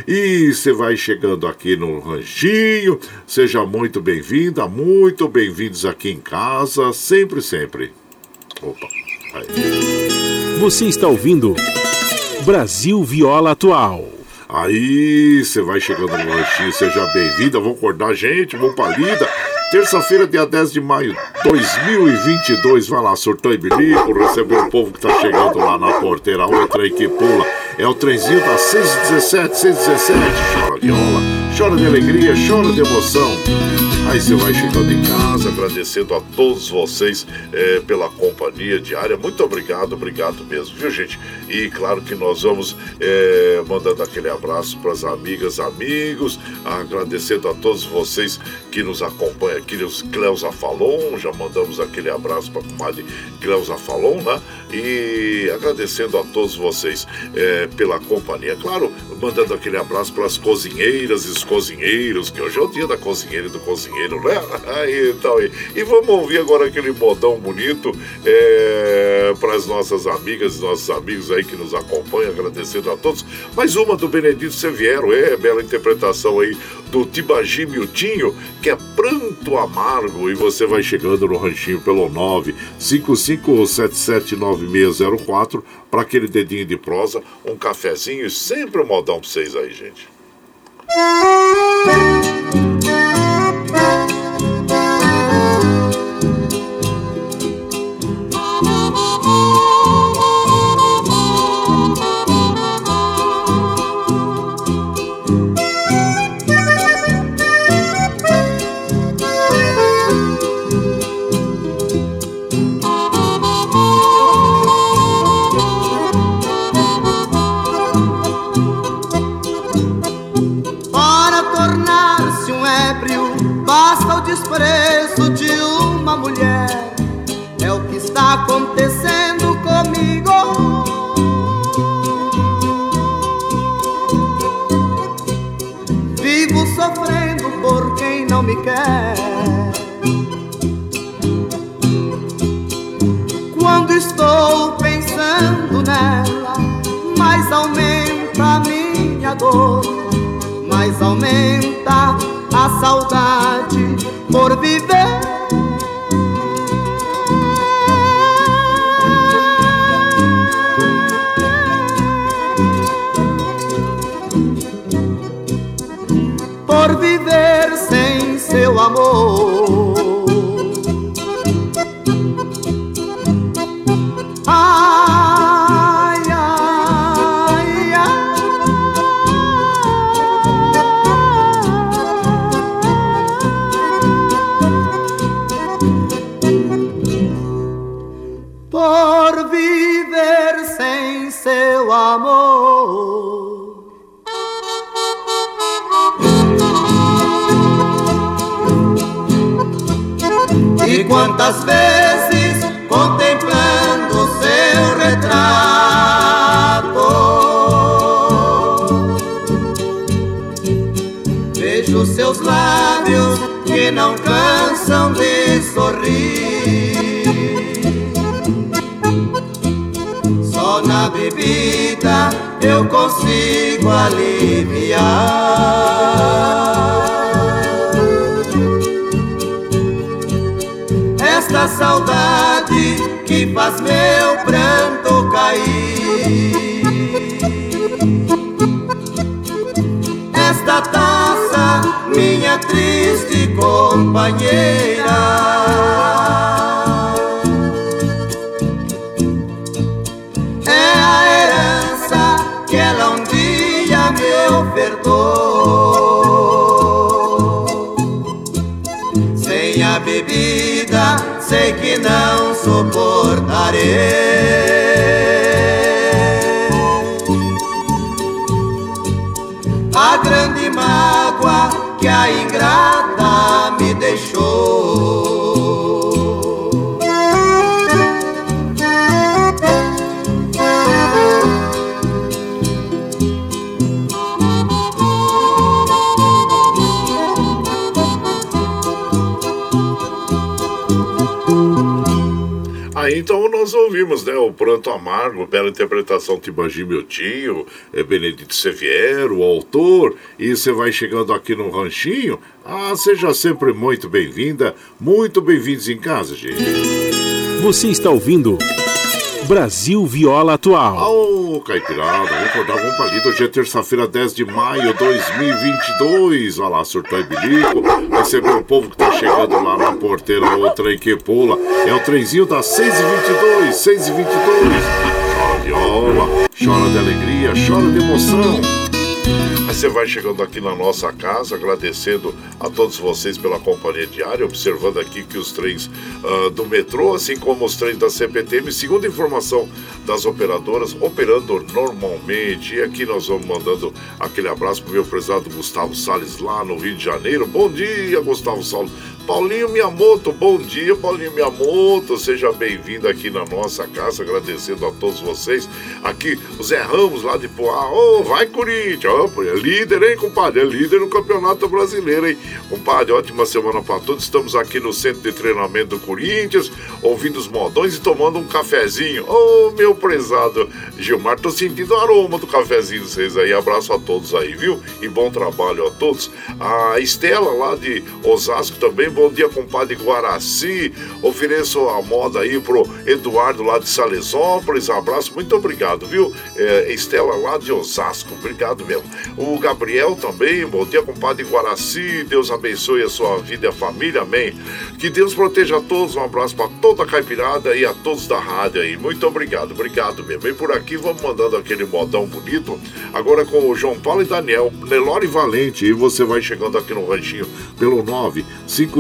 E você vai chegando aqui no Ranchinho, seja muito bem-vinda, muito bem-vindos aqui em casa, sempre, sempre. Opa, aí. Você está ouvindo Brasil Viola Atual. Aí, você vai chegando no lanchinho, seja bem-vinda, vão acordar gente, vão pra lida. Terça-feira, dia 10 de maio 2022, vai lá, surtou e bilico, recebeu o povo que tá chegando lá na porteira, o trem que pula. É o trenzinho da 617, 617, chora viola, chora de alegria, chora de emoção. Aí você vai chegando em casa, agradecendo a todos vocês é, pela companhia diária. Muito obrigado, obrigado mesmo, viu gente? E claro que nós vamos é, mandando aquele abraço para as amigas, amigos, agradecendo a todos vocês que nos acompanham aqui, os Cleusa Falon, já mandamos aquele abraço para a comadre Cleusa Falon, né? E agradecendo a todos vocês é, pela companhia. Claro, mandando aquele abraço para as cozinheiras e os cozinheiros, que hoje é o dia da cozinheira e do cozinheiro, né? então, e, e vamos ouvir agora aquele modão bonito é, para as nossas amigas e nossos amigos aí que nos acompanham, agradecendo a todos. Mais uma do Benedito Seviero, é, bela interpretação aí do Tibagi Miltinho, que é Pranto Amargo, e você vai chegando no ranchinho pelo 955779604 para aquele dedinho de prosa, um cafezinho e sempre um modão para vocês aí, gente. Para acontecendo comigo. Vivo sofrendo por quem não me quer. Quando estou pensando nela, mais aumenta a minha dor mais aumenta a saudade por viver. seu amor. Quantas vezes contemplando seu retrato. Vejo seus lábios que não cansam de sorrir. Só na bebida eu consigo aliviar saudade que faz meu pranto cair. Esta taça, minha triste companheira. Sei que não suportarei. Ouvimos, o Pranto Amargo, pela interpretação Tibangi Meu Tio, é Benedito Seviero, o autor, e você vai chegando aqui no ranchinho, ah, seja sempre muito bem-vinda, muito bem-vindos em casa, gente. Você está ouvindo Brasil Viola Atual. Ô, Caipirada, vamos acordar com palito. Hoje é terça-feira, 10 de maio de 2022. Olha lá, surtou e bilico. Receber o povo que tá chegando lá na porteira, o trem que pula. É o trenzinho das 6h22, 6h22. Chora viola, chora de alegria, chora de emoção. Você vai chegando aqui na nossa casa, agradecendo a todos vocês pela companhia diária, observando aqui que os trens ah, do metrô, assim como os trens da CPTM, segundo informação das operadoras, operando normalmente. E aqui nós vamos mandando aquele abraço pro meu prezado Gustavo Salles lá no Rio de Janeiro. Bom dia, Gustavo Salles. Paulinho Miyamoto, bom dia, Paulinho Miyamoto, seja bem-vindo aqui na nossa casa, agradecendo a todos vocês. Aqui, o Zé Ramos lá de Poá, ô, vai Corinthians, é líder, hein, compadre, é líder no Campeonato Brasileiro, hein. Compadre, ótima semana para todos, estamos aqui no Centro de Treinamento do Corinthians, ouvindo os modões e tomando um cafezinho. Ô, meu prezado Gilmar, tô sentindo o aroma do cafezinho de vocês aí, abraço a todos aí, viu? E bom trabalho a todos. A Estela lá de Osasco também, bom dia, compadre Guaraci. Ofereço a moda aí pro Eduardo lá de Salesópolis. Abraço, muito obrigado, viu? É, Estela lá de Osasco, obrigado mesmo. O Gabriel também, bom dia, compadre Guaraci. Deus abençoe a sua vida e a família, amém. Que Deus proteja a todos. Um abraço para toda a caipirada e a todos da rádio aí. Muito obrigado, obrigado mesmo. E por aqui vamos mandando aquele modão bonito. Agora com o João Paulo e Daniel, Nelore Valente. E você vai chegando aqui no ranchinho pelo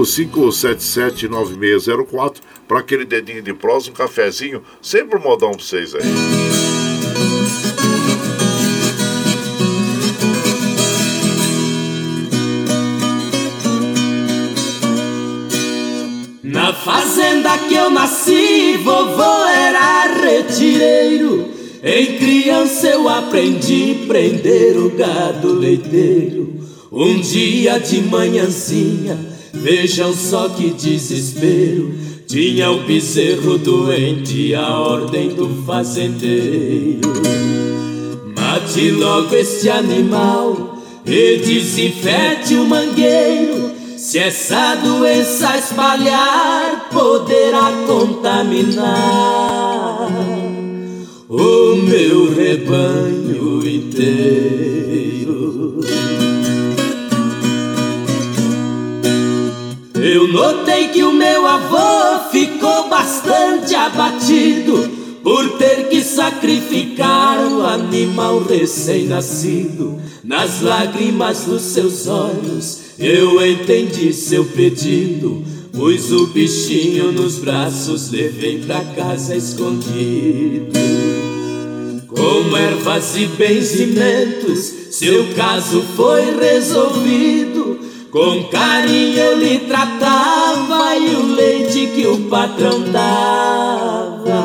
955779604 para aquele dedinho de prosa, um cafezinho. Sempre um modão para vocês aí. Na fazenda que eu nasci, vovô era retireiro. Em criança eu aprendi prender o gado leiteiro. Um dia de manhãzinha, vejam só que desespero. Tinha o bezerro doente, a ordem do fazendeiro. Mate logo este animal e desinfete o mangueiro. Se essa doença espalhar, poderá contaminar o meu rebanho inteiro. Sei que o meu avô ficou bastante abatido por ter que sacrificar o animal recém-nascido. Nas lágrimas dos seus olhos eu entendi seu pedido. Pus o bichinho nos braços, levei pra casa escondido. Com ervas e benzimentos, seu caso foi resolvido. Com carinho eu lhe tratava e o leite que o patrão dava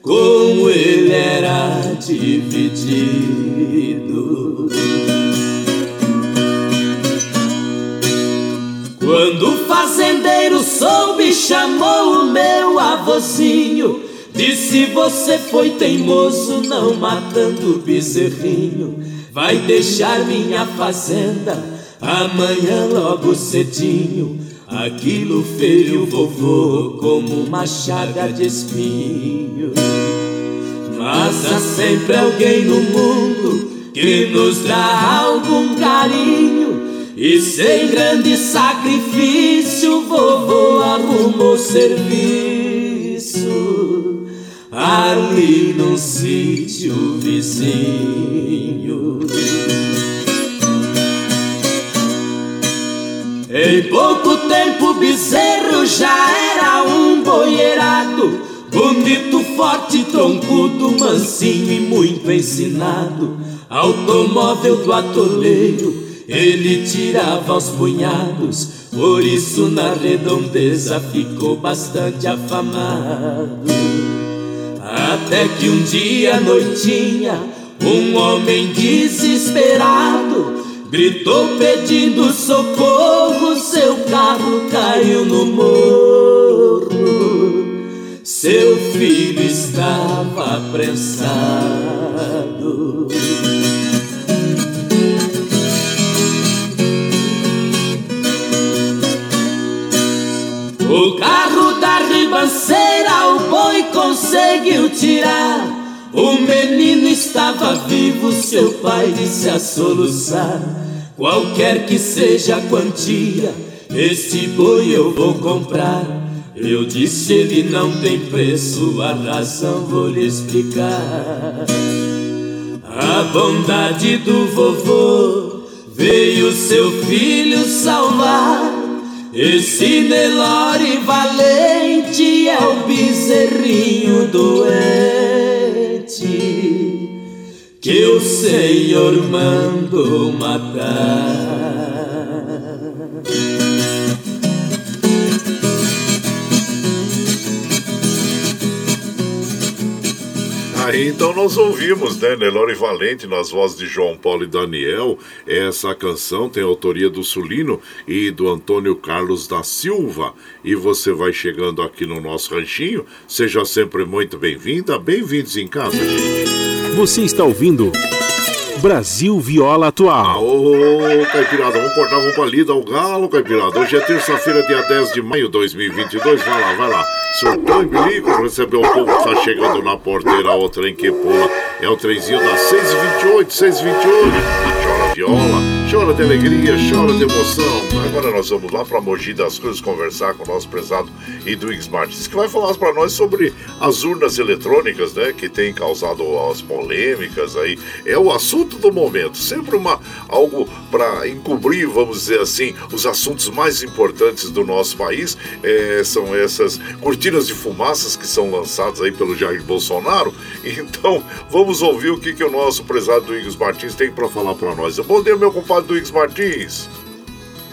como ele era dividido. Quando o fazendeiro soube, chamou o meu avôzinho. Disse: Você foi teimoso, não matando o bezerrinho. Vai deixar minha fazenda amanhã logo cedinho. Aquilo feriu vovô como uma chaga de espinho. Mas há sempre alguém no mundo que nos dá algum carinho. E sem grande sacrifício, vovô arrumou serviço ali num sítio vizinho. Em pouco tempo, Bezerro já era um boierado, bonito, forte, troncudo, mansinho e muito ensinado. Automóvel do atoleiro, ele tirava aos punhados, por isso na redondeza ficou bastante afamado. Até que um dia noitinha, um homem desesperado Gritou pedindo socorro, seu carro caiu no morro. Seu filho estava apressado. O carro da ribanceira o boi conseguiu tirar. O menino estava vivo, seu pai disse a soluçar. Qualquer que seja a quantia, este boi eu vou comprar. Eu disse, ele não tem preço, a razão vou lhe explicar. A bondade do vovô veio seu filho salvar. Esse Nelore valente é o bezerrinho doente que o Senhor mandou matar. Aí então nós ouvimos, né, Nelore Valente nas vozes de João Paulo e Daniel. Essa canção tem autoria do Sulino e do Antônio Carlos da Silva. E você vai chegando aqui no nosso ranchinho, seja sempre muito bem-vinda, bem-vindos em casa, gente. Você está ouvindo Brasil Viola Atual. Ô, Caipirada, vamos cortar, vamos pra lida ao galo, Caipirada. Hoje é terça-feira, dia 10 de maio de 2022. Vai lá, vai lá. Surtou em bilico, recebeu o povo que tá chegando na porteira, o trem que pula. É o trenzinho das 6h28, 6h28 viola, chora de alegria, chora de emoção. Agora nós vamos lá para Mogi das Cruzes conversar com o nosso prezado Edwigs Martins, que vai falar para nós sobre as urnas eletrônicas, né, que tem causado as polêmicas aí. É o assunto do momento, sempre uma algo para encobrir, vamos dizer assim, os assuntos mais importantes do nosso país. É, são essas cortinas de fumaças que são lançadas aí pelo Jair Bolsonaro. Então, vamos ouvir o que, que o nosso prezado Edwigs Martins tem para falar para nós. Bom dia, meu compadre Duígues Martins.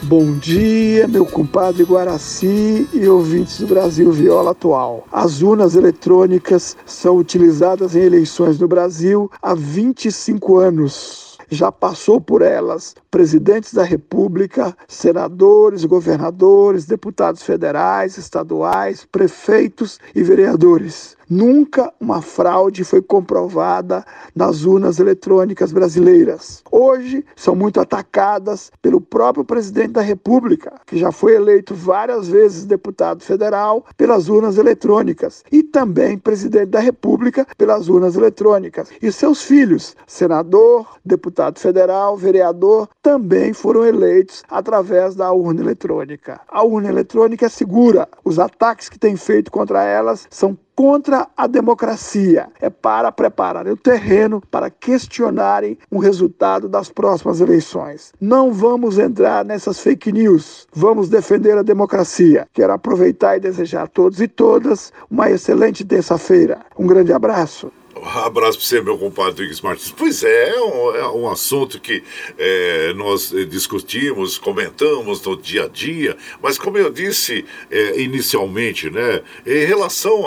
Bom dia, meu compadre Guaraci e ouvintes do Brasil Viola Atual. As urnas eletrônicas são utilizadas em eleições no Brasil há 25 anos. Já passou por elas presidentes da República, senadores, governadores, deputados federais, estaduais, prefeitos e vereadores. Nunca uma fraude foi comprovada nas urnas eletrônicas brasileiras. Hoje são muito atacadas pelo próprio presidente da República, que já foi eleito várias vezes deputado federal pelas urnas eletrônicas e também presidente da República pelas urnas eletrônicas. E seus filhos, senador, deputado federal, vereador, também foram eleitos através da urna eletrônica. A urna eletrônica é segura. Os ataques que têm feito contra elas são contra a democracia. É para preparar o terreno para questionarem o resultado das próximas eleições. Não vamos entrar nessas fake news. Vamos defender a democracia. Quero aproveitar e desejar a todos e todas uma excelente terça-feira. Um grande abraço. Abraço para você, meu compadre Duígues Martins. Pois é, é um, é um assunto que é, nós eh, discutimos, comentamos no dia a dia, mas como eu disse é, inicialmente, né, em relação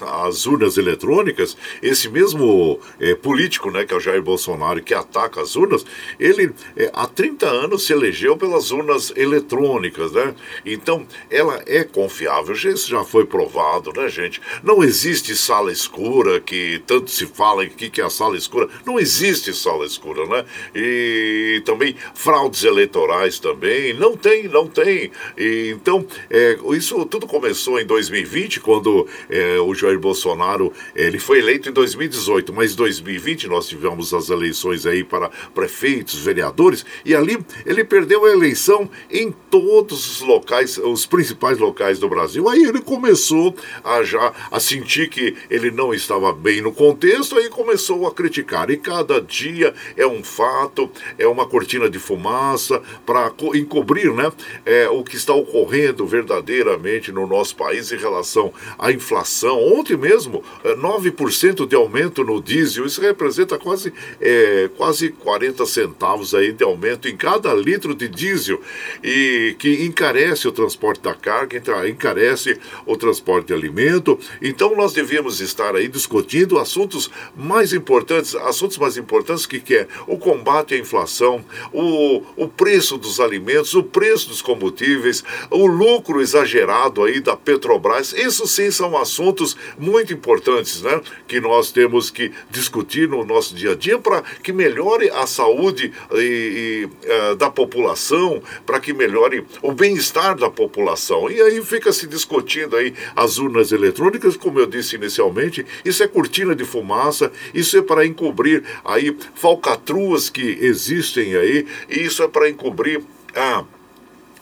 às urnas eletrônicas, esse mesmo é, político, né, que é o Jair Bolsonaro, que ataca as urnas, ele há 30 anos se elegeu pelas urnas eletrônicas, né? Então, ela é confiável, isso já foi provado, né, gente? Não existe sala escura que tanto se fala que, que é a sala escura. Não existe sala escura, né? E também fraudes eleitorais também. Não tem, não tem. E, então, é, isso tudo começou em 2020, quando é, o Jair Bolsonaro ele foi eleito em 2018, mas em 2020 nós tivemos as eleições aí para prefeitos, vereadores, e ali ele perdeu a eleição em todos os locais, os principais locais do Brasil. Aí ele começou a já a sentir que ele não estava bem no contexto contexto, aí começou a criticar. E cada dia é um fato, é uma cortina de fumaça para encobrir né, é, o que está ocorrendo verdadeiramente no nosso país em relação à inflação. Ontem mesmo, 9% é, de aumento no diesel, isso representa quase, é, quase 40 centavos aí de aumento em cada litro de diesel, e que encarece o transporte da carga, encarece o transporte de alimento. Então nós devíamos estar aí discutindo assuntos assuntos mais importantes, assuntos mais importantes que, que é o combate à inflação, o, o preço dos alimentos, o preço dos combustíveis, o lucro exagerado aí da Petrobras. Isso sim são assuntos muito importantes, né? Que nós temos que discutir no nosso dia a dia para que melhore a saúde e, e, uh, da população, para que melhore o bem-estar da população. E aí fica se discutindo aí as urnas eletrônicas, como eu disse inicialmente, isso é cortina de fumaça isso é para encobrir aí falcatruas que existem aí, e isso é para encobrir a. Ah,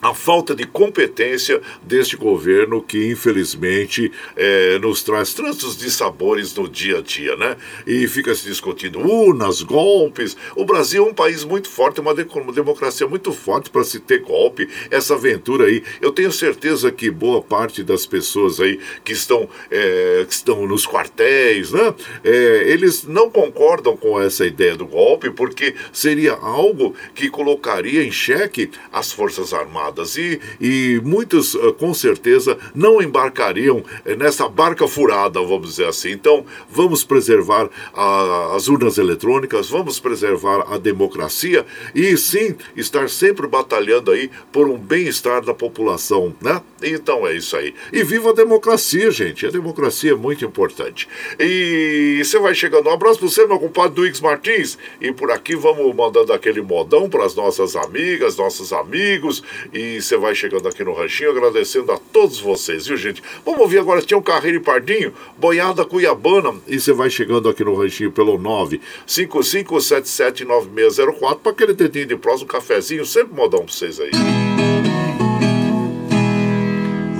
a falta de competência deste governo que, infelizmente, é, nos traz tantos dissabores no dia a dia, né? E fica se discutindo urnas, golpes. O Brasil é um país muito forte, uma, de uma democracia muito forte para se ter golpe. Essa aventura aí, eu tenho certeza que boa parte das pessoas aí que estão, é, que estão nos quartéis, né? É, eles não concordam com essa ideia do golpe, porque seria algo que colocaria em xeque as Forças Armadas e, e muitos, uh, com certeza, não embarcariam eh, nessa barca furada, vamos dizer assim. Então, vamos preservar a, as urnas eletrônicas, vamos preservar a democracia e, sim, estar sempre batalhando aí por um bem-estar da população, né? Então é isso aí. E viva a democracia, gente. A democracia é muito importante. E você vai chegando. Um abraço para você, meu compadre Duígues Martins. E por aqui vamos mandando aquele modão para as nossas amigas, nossos amigos. E você vai chegando aqui no Ranchinho, agradecendo a todos vocês, viu, gente? Vamos ouvir agora Tião Carreiro e Pardinho, Boiada Cuiabana. E você vai chegando aqui no Ranchinho pelo 955779604 para aquele dedinho de próximo, um cafezinho, sempre modão para vocês aí.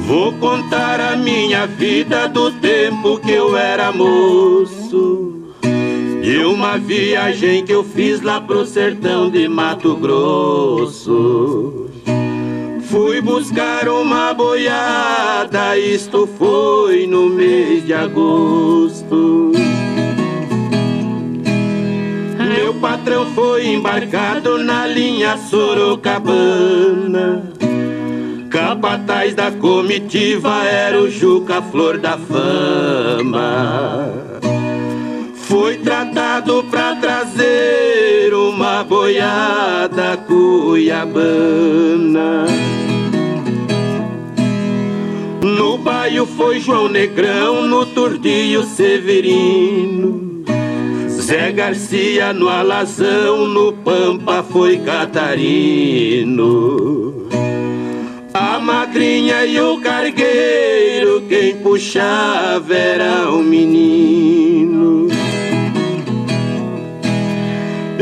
Vou contar a minha vida do tempo que eu era moço. E uma viagem que eu fiz lá pro sertão de Mato Grosso. Fui buscar uma boiada, isto foi no mês de agosto. Meu patrão foi embarcado na linha Sorocabana. Capataz da comitiva era o Juca Flor da Fama. Foi tratado pra trazer uma boiada cuiabana. No baio foi João Negrão, no Turdinho Severino. Zé Garcia no Alazão, no Pampa foi Catarino. A madrinha e o cargueiro, quem puxava era o menino.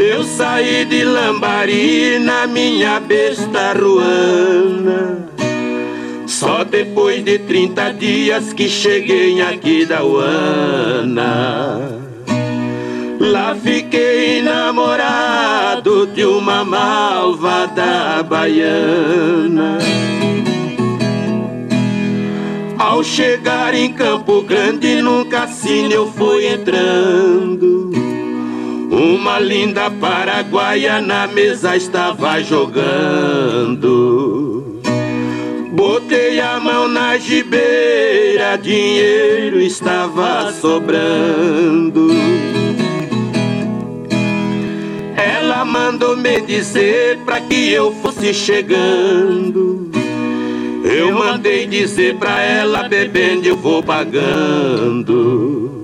Eu saí de Lambari na minha besta ruana. Só depois de 30 dias que cheguei aqui da Uana. Lá fiquei namorado de uma malvada baiana. Ao chegar em Campo Grande, num cassino eu fui entrando. Uma linda paraguaia na mesa estava jogando. Botei a mão na gibeira, dinheiro estava sobrando. Ela mandou me dizer pra que eu fosse chegando. Eu mandei dizer pra ela, bebendo eu vou pagando.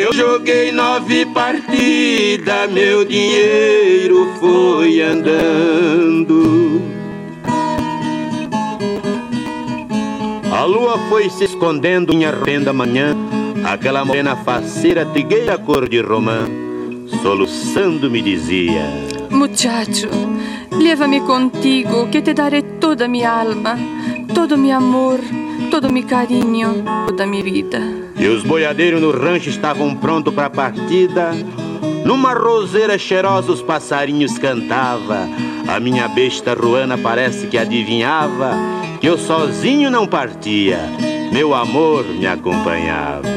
Eu joguei nove partidas, meu dinheiro foi andando. A lua foi se escondendo em renda manhã, aquela morena faceira, trigueira cor de romã, soluçando me dizia: Muchacho, leva-me contigo, que te daré toda minha alma, todo meu amor, todo meu carinho, toda minha vida. E os boiadeiros no rancho estavam prontos para a partida. Numa roseira cheirosa os passarinhos cantava. A minha besta ruana parece que adivinhava que eu sozinho não partia, meu amor me acompanhava.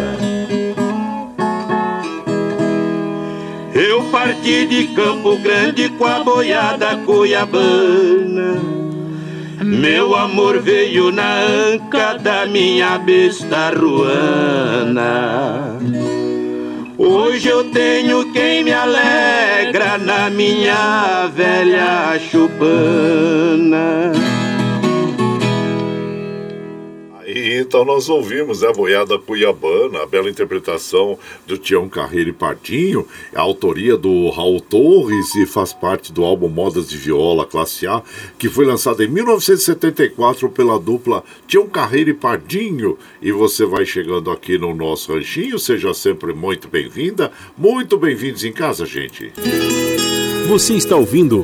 Eu parti de Campo Grande com a boiada cuiabana. Meu amor veio na anca da minha besta ruana. Hoje eu tenho quem me alegra na minha velha chupana. Então nós ouvimos né, a Boiada Cuiabana, a bela interpretação do Tião Carreiro e Pardinho, a autoria do Raul Torres e faz parte do álbum Modas de Viola Classe A, que foi lançado em 1974 pela dupla Tião Carreiro e Pardinho. E você vai chegando aqui no nosso ranchinho, seja sempre muito bem-vinda, muito bem-vindos em casa, gente. Você está ouvindo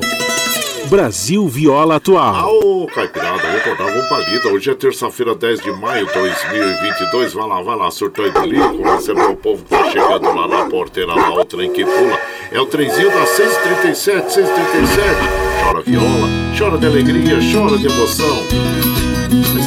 Brasil Viola Atual. Ô, Caipirada, vou acordar, vamos palida. Hoje é terça-feira, 10 de maio de 2022. Vai lá, vai lá, surtou e bilico. Receber o povo que tá chegando lá na porteira, lá, o trem que pula. É o trenzinho das 637, 637. Chora viola, chora de alegria, chora de emoção.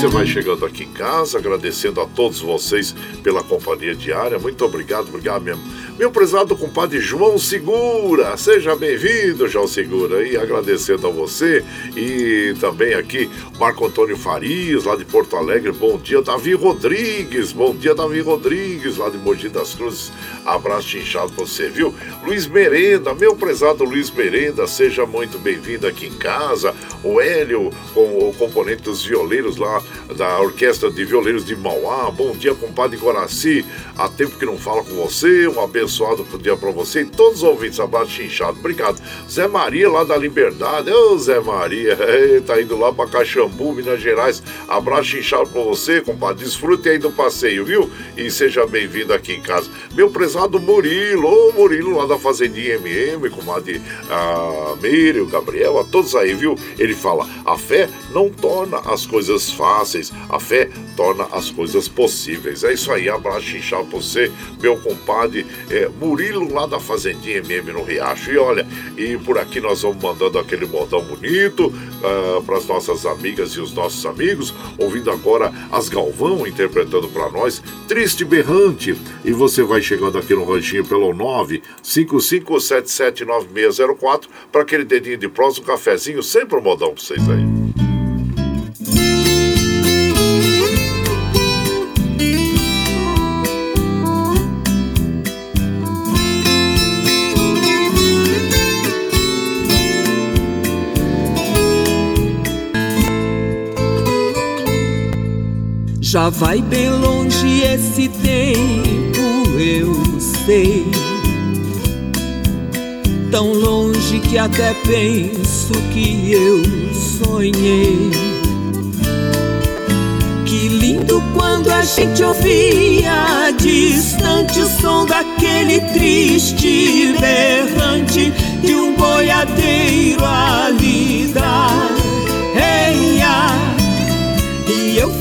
Você vai chegando aqui em casa, agradecendo a todos vocês pela companhia diária. Muito obrigado, obrigado mesmo. Meu prezado compadre João Segura, seja bem-vindo, João Segura, e agradecendo a você e também aqui Marco Antônio Farias, lá de Porto Alegre. Bom dia, Davi Rodrigues. Bom dia, Davi Rodrigues, lá de Mogi das Cruzes. Abraço inchado pra você, viu? Luiz Merenda, meu prezado Luiz Merenda, seja muito bem-vindo aqui em casa. O Hélio, com o componente dos violeiros lá da Orquestra de Violeiros de Mauá. Bom dia, compadre Guaraci. Há tempo que não fala com você. Um abençoado dia para você e todos os ouvintes. Abraço chinchado. Obrigado. Zé Maria, lá da Liberdade. Ô, Zé Maria, tá indo lá pra Caxambu, Minas Gerais. Abraço chinchado pra você, compadre. Desfrute aí do passeio, viu? E seja bem-vindo aqui em casa. Meu prezado Murilo, ô Murilo, lá da Fazendinha MM, comadre a o Gabriel, a todos aí, viu? Ele fala: a fé não torna as coisas fáceis, a fé torna as coisas possíveis. É isso aí, abraço chinchado pra você, meu compadre é, Murilo, lá da Fazendinha MM no Riacho. E olha, e por aqui nós vamos mandando aquele modão bonito uh, para as nossas amigas e os nossos amigos, ouvindo agora as Galvão interpretando para nós Triste Berrante. E você vai chegando aqui no ranchinho pelo 955779604 para aquele dedinho de prosa, um cafezinho, sempre um modão para vocês aí. Já vai bem longe esse tempo, eu sei. Tão longe que até penso que eu sonhei. Que lindo quando a gente ouvia distante o som daquele triste berrante de um boiadeiro a lidar.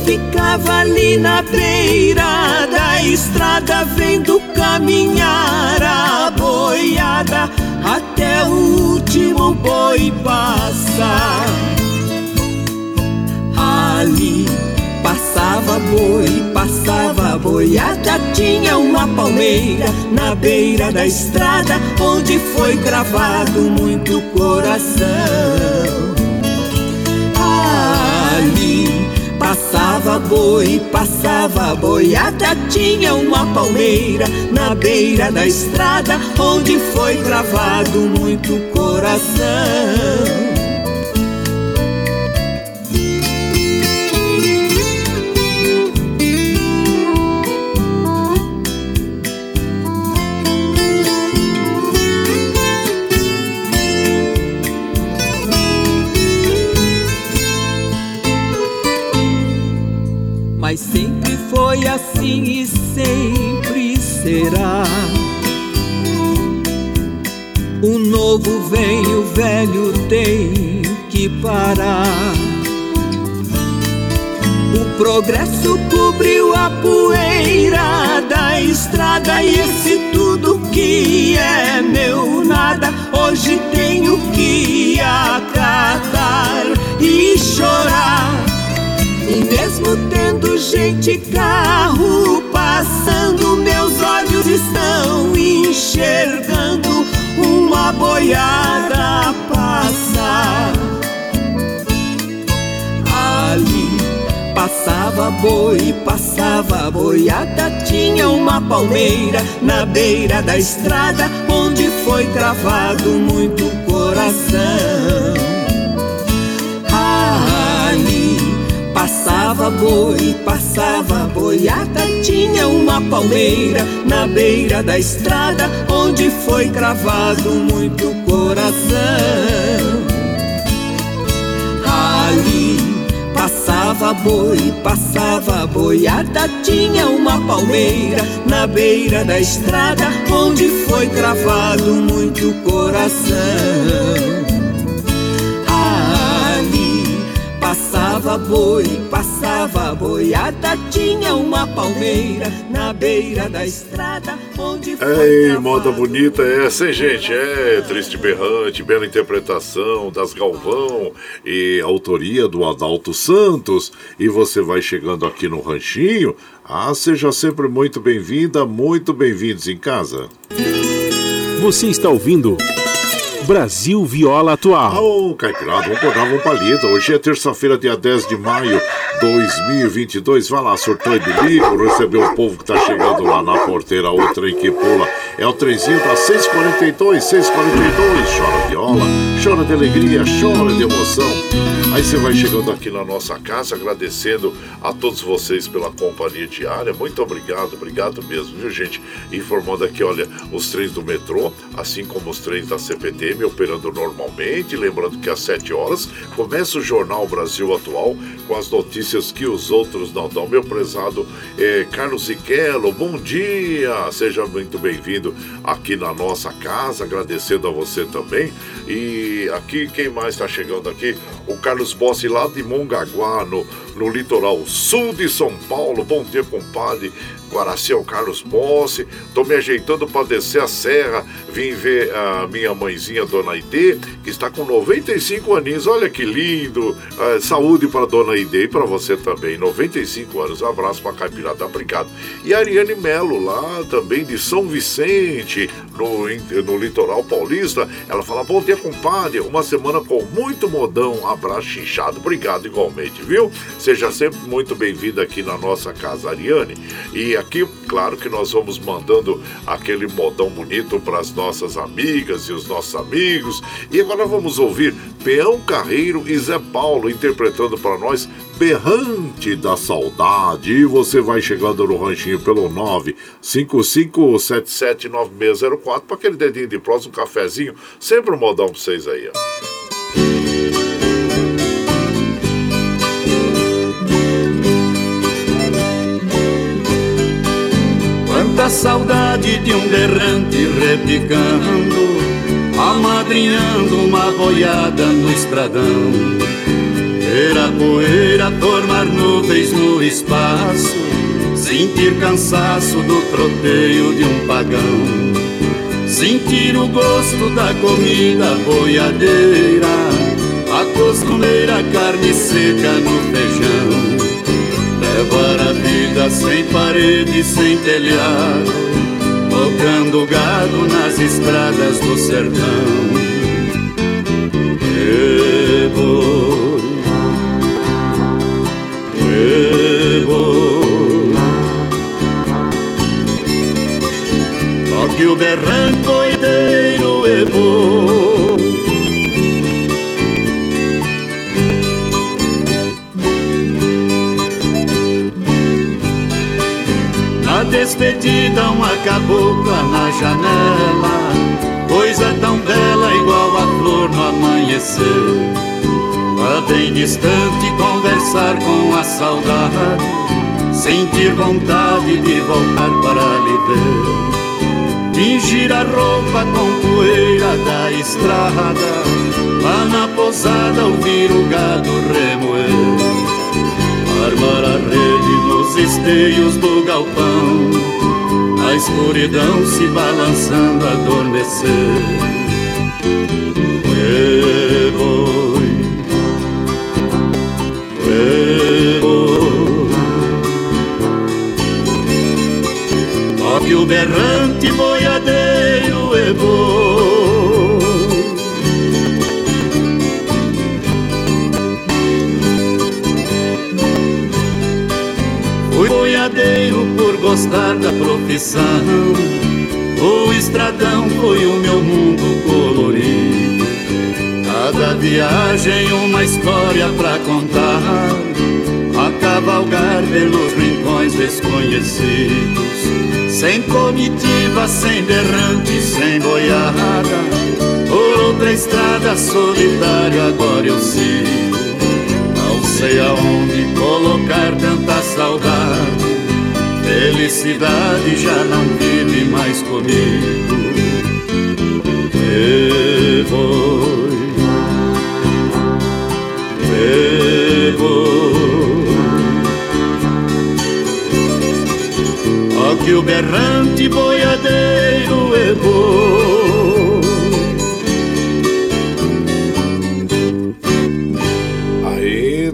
Ficava ali na beira da estrada vendo caminhar a boiada até o último boi passar. Ali Passava boi, passava boiada, tinha uma palmeira na beira da estrada, onde foi gravado muito coração. Ali passava boi, passava boiada, tinha uma palmeira na beira da estrada, onde foi gravado muito coração. Assim e sempre será. O novo vem, o velho tem que parar. O progresso cobriu a poeira da estrada e esse tudo que é meu nada hoje tenho que acatar e chorar. E mesmo tendo gente carro passando, meus olhos estão enxergando uma boiada passar. Ali passava boi, passava boiada, tinha uma palmeira na beira da estrada, onde foi cravado muito coração. Passava boi, passava boiada, tinha uma palmeira na beira da estrada, onde foi cravado muito coração. Ali passava boi, passava boiada, tinha uma palmeira na beira da estrada, onde foi cravado muito coração. Passava boi, passava boiada, tinha uma palmeira na beira da estrada, onde foi. Ei, moda bonita é essa, hein, gente? É triste berrante, bela interpretação das Galvão e autoria do Adalto Santos. E você vai chegando aqui no Ranchinho. Ah, seja sempre muito bem-vinda, muito bem-vindos em casa. Você está ouvindo. Brasil Viola Atual. Ô, oh, Caipirada, vamos pegar um palito. Hoje é terça-feira, dia 10 de maio de 2022. Vai lá, surtou e bilico, recebeu o povo que tá chegando lá na porteira, o trem que pula. É o trenzinho da 642, 642. Chora viola, chora de alegria, chora de emoção. Aí você vai chegando aqui na nossa casa, agradecendo a todos vocês pela companhia diária. Muito obrigado, obrigado mesmo, viu, gente? Informando aqui, olha, os trens do metrô, assim como os trens da CPTM operando normalmente. Lembrando que às 7 horas começa o Jornal Brasil Atual com as notícias que os outros não dão. Meu prezado eh, Carlos Ziquelo, bom dia! Seja muito bem-vindo aqui na nossa casa, agradecendo a você também. E aqui, quem mais está chegando aqui? O Carlos Bossi lá de Mongaguá, no, no litoral sul de São Paulo. Bom dia, compadre. Guaraci é Carlos Ponce. Tô me ajeitando para descer a serra. Vim ver a minha mãezinha, Dona Ide, que está com 95 aninhos. Olha que lindo. Uh, saúde para Dona Ide e para você também. 95 anos. Abraço para Caipirada. Obrigado. E a Ariane Melo, lá também de São Vicente, no, no litoral paulista. Ela fala: Bom dia, compadre. Uma semana com muito modão. Abraço chinchado. Obrigado igualmente, viu? Seja sempre muito bem-vinda aqui na nossa casa, Ariane. E aqui, claro que nós vamos mandando aquele modão bonito para as nossas amigas e os nossos amigos. E agora vamos ouvir Peão Carreiro e Zé Paulo interpretando para nós Berrante da Saudade. E você vai chegando no ranchinho pelo 955779604 para aquele dedinho de próximo, um cafezinho. Sempre um modão para vocês aí, ó. Da saudade de um berrante repicando Amadrinhando uma boiada no estradão. Ver a poeira formar nuvens no espaço Sentir cansaço do troteio de um pagão. Sentir o gosto da comida boiadeira A costumeira carne seca no feijão. Levar a vida sem parede, sem telhado Tocando gado nas estradas do sertão. E boi, e boi Toque o berrancoideiro despedida uma cabocla na janela. Coisa tão bela igual a flor no amanhecer. Lá bem distante conversar com a saudade Sentir vontade de voltar para lhe ver. Tingir a roupa com poeira da estrada Lá na posada ouvir o gado remoer. Armar a rede nos esteios do galpão A escuridão se balançando, adormecer. Boi, boi o berrante profissão O estradão foi o meu mundo colorido. Cada viagem uma história pra contar. A cavalgar pelos rincões desconhecidos. Sem comitiva, sem berrante, sem boiada. Por outra estrada solitária agora eu sigo. Não sei aonde colocar tanta saudade. Felicidade já não vive mais comigo. E foi, e foi. Aqui o berrante boiadeiro e.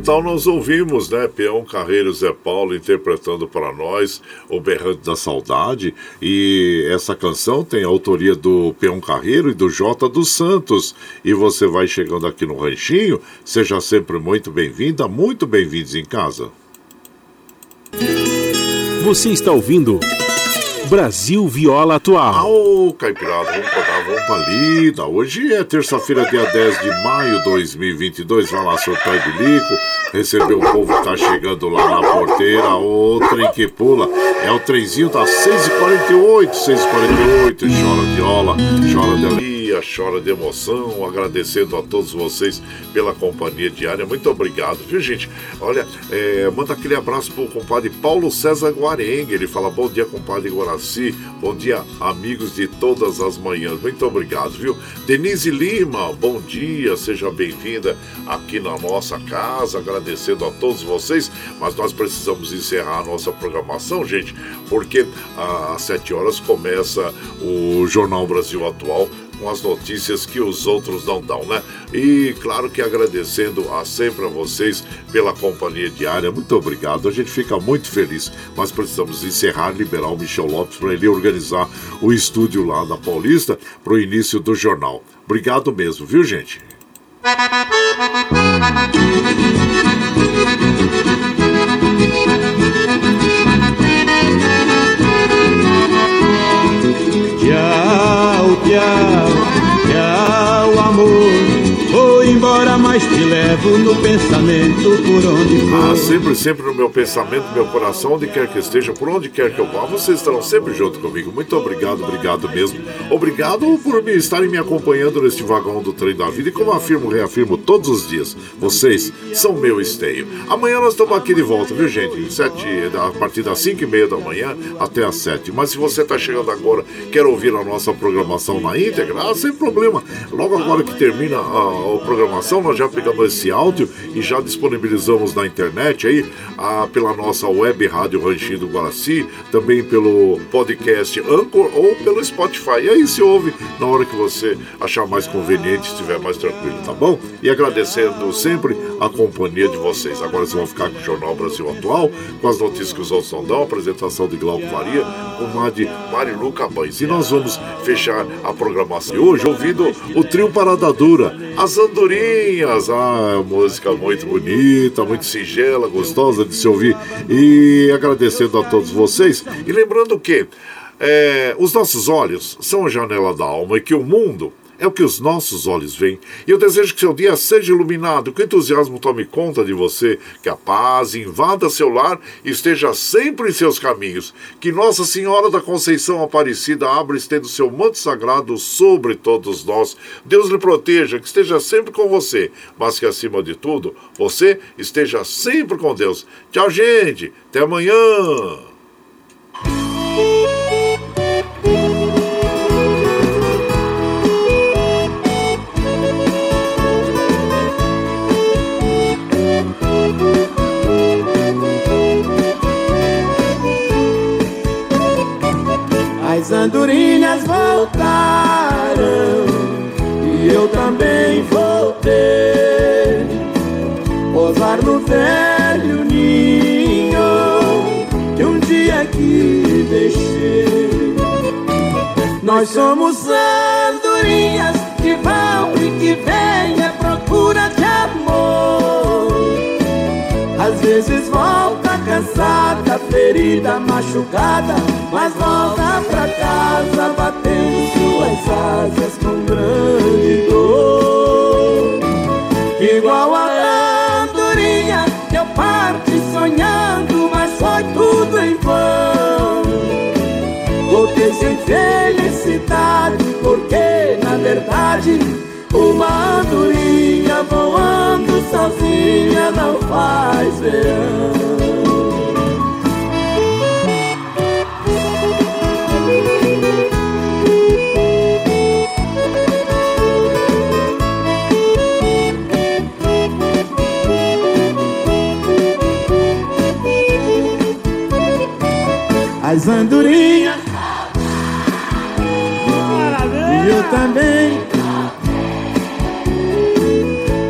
Então nós ouvimos, né, Peão Carreiro Zé Paulo interpretando para nós o Berrante da Saudade e essa canção tem a autoria do Peão Carreiro e do Jota dos Santos. E você vai chegando aqui no Ranchinho, seja sempre muito bem-vinda, muito bem-vindos em casa. Você está ouvindo Brasil Viola Atual. Ô, Caipirada, vamos pra dar, vamos pra lida. Hoje é terça-feira, dia 10 de maio de 2022. Vai lá, soltar o bilico, receber o povo que tá chegando lá na porteira. O trem que pula é o trenzinho das 6h48, 6h48. Chora viola, chora de alegria chora de emoção, agradecendo a todos vocês pela companhia diária. Muito obrigado, viu, gente? Olha, é, manda aquele abraço pro compadre Paulo César Guarengue. Ele fala: Bom dia, compadre Guaraci. Bom dia, amigos de todas as manhãs. Muito obrigado, viu? Denise Lima, bom dia, seja bem-vinda aqui na nossa casa. Agradecendo a todos vocês, mas nós precisamos encerrar a nossa programação, gente, porque às 7 horas começa o Jornal Brasil Atual com as notícias que os outros não dão, né? E claro que agradecendo a sempre a vocês pela companhia diária, muito obrigado. A gente fica muito feliz, mas precisamos encerrar, liberar o Michel Lopes para ele organizar o estúdio lá na Paulista para o início do jornal. Obrigado mesmo, viu, gente? Levo no pensamento por onde for. Ah, sempre, sempre no meu pensamento, no meu coração, onde quer que esteja, por onde quer que eu vá, vocês estarão sempre junto comigo. Muito obrigado, obrigado mesmo. Obrigado por me estarem me acompanhando neste vagão do trem da vida. E como afirmo, reafirmo todos os dias, vocês são meu esteio. Amanhã nós estamos aqui de volta, viu gente? Sete, a partir das 5 e meia da manhã até as 7. Mas se você está chegando agora, quer ouvir a nossa programação na íntegra, ah, sem problema. Logo agora que termina a, a programação, nós já pegamos esse áudio e já disponibilizamos na internet aí, a, pela nossa web rádio Ranchinho do Guaraci, também pelo podcast Anchor ou pelo Spotify. E aí se ouve na hora que você achar mais conveniente, estiver mais tranquilo, tá bom? E agradecendo sempre a companhia de vocês. Agora vocês vão ficar com o Jornal Brasil Atual, com as notícias que os outros não a apresentação de Glauco Maria, com a de Marilu Cabães. E nós vamos fechar a programação de hoje ouvindo o trio Parada Dura, as Andorinhas. Música muito bonita, muito singela, gostosa de se ouvir. E agradecendo a todos vocês. E lembrando que é, os nossos olhos são a janela da alma e que o mundo é o que os nossos olhos veem. E eu desejo que seu dia seja iluminado, que o entusiasmo tome conta de você, que a paz invada seu lar e esteja sempre em seus caminhos. Que Nossa Senhora da Conceição Aparecida abra e estenda o seu manto sagrado sobre todos nós. Deus lhe proteja, que esteja sempre com você, mas que acima de tudo, você esteja sempre com Deus. Tchau, gente. Até amanhã. As andorinhas voltaram e eu também voltei. Posar no velho ninho que um dia aqui deixei. Nós somos andorinhas que vão e que vêm à procura de amor. Às vezes volta cansada, ferida, machucada, mas volta pra casa batendo suas asas com grande dor. Igual a andorinha que eu parti sonhando, mas foi tudo em vão. Voltei sem felicidade, porque na verdade uma andorinha voando sozinha não faz verão. As andorinhas. E eu também.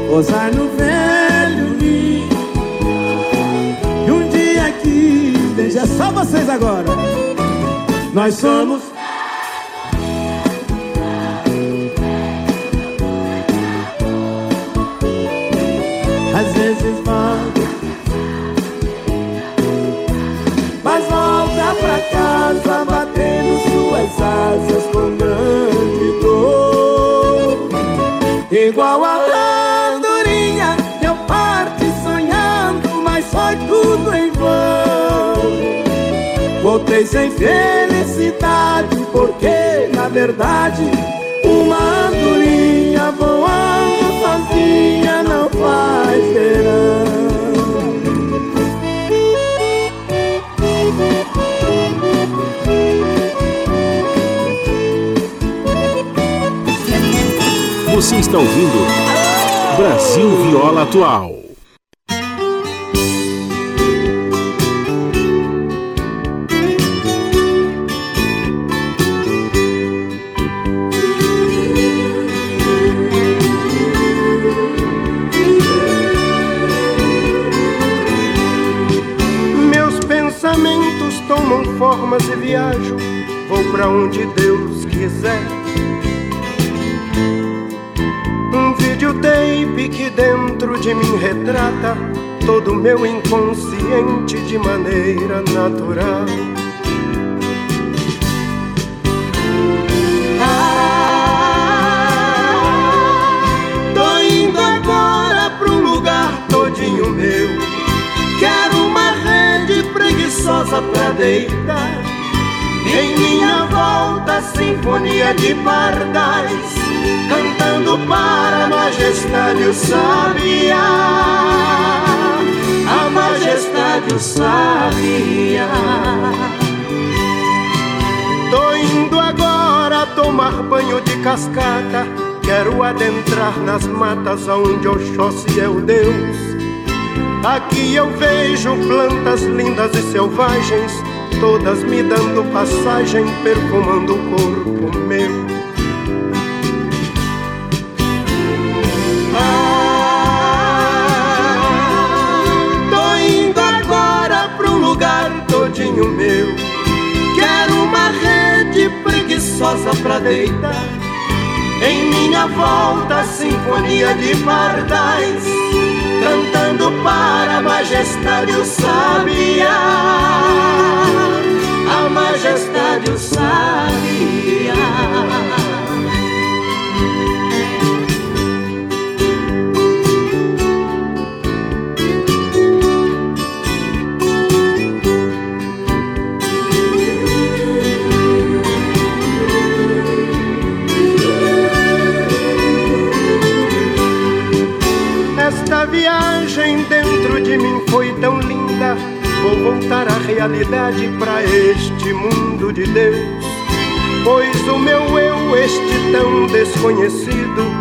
Posar no velho ninho E um dia aqui Veja só vocês agora. Nós somos volta pra casa Batendo suas asas Com grande dor. Igual a andorinha Eu parti sonhando Mas foi tudo em vão. Voltei sem felicidade Porque na verdade Uma andorinha voando sozinha Não faz verão Você está ouvindo Brasil Viola Atual. Meus pensamentos tomam formas e viajo, vou pra onde Deus quiser. mim retrata todo o meu inconsciente de maneira natural. Ah, tô indo agora pra um lugar todinho meu. Quero uma rede preguiçosa pra deitar. Em minha volta, sinfonia de pardais cantando para a majestade o sabiá. A majestade o sabiá. Tô indo agora tomar banho de cascata. Quero adentrar nas matas onde Oxóssi é o Deus. Aqui eu vejo plantas lindas e selvagens todas me dando passagem, perfumando o corpo meu. Todinho meu. Quero uma rede preguiçosa pra deitar. Em minha volta, sinfonia de pardais, cantando para a majestade o sabiá a majestade o sabia. Mim foi tão linda Vou voltar à realidade para este mundo de Deus. Pois o meu eu, este tão desconhecido,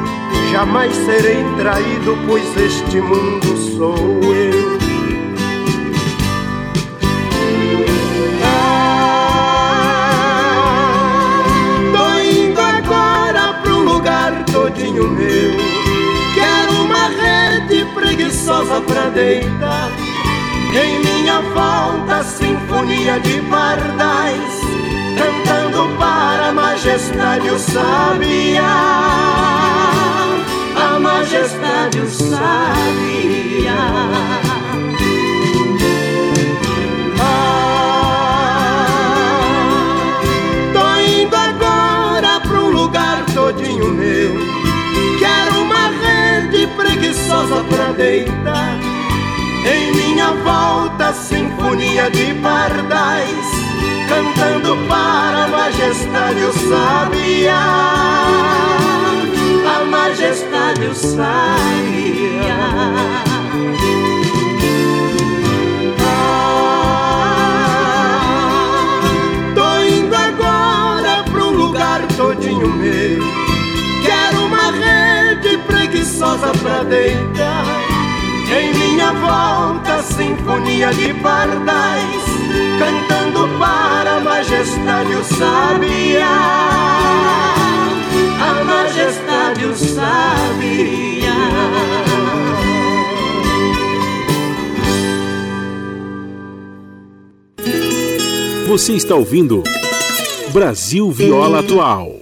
jamais serei traído, pois este mundo sou eu. Preguiçosa pra deitar em minha volta, sinfonia de pardais, cantando para a majestade o sabiá. A majestade o sabiá. Pra deitar em minha volta, sinfonia de pardais, cantando para a majestade o sabiá. A majestade o sabiá. Ah, tô indo agora pro lugar todinho meu. Quero uma rede preguiçosa pra deitar em minha volta, sinfonia de pardais, cantando para a majestade o sabiá. A majestade o sabiá. Você está ouvindo Brasil Viola Atual.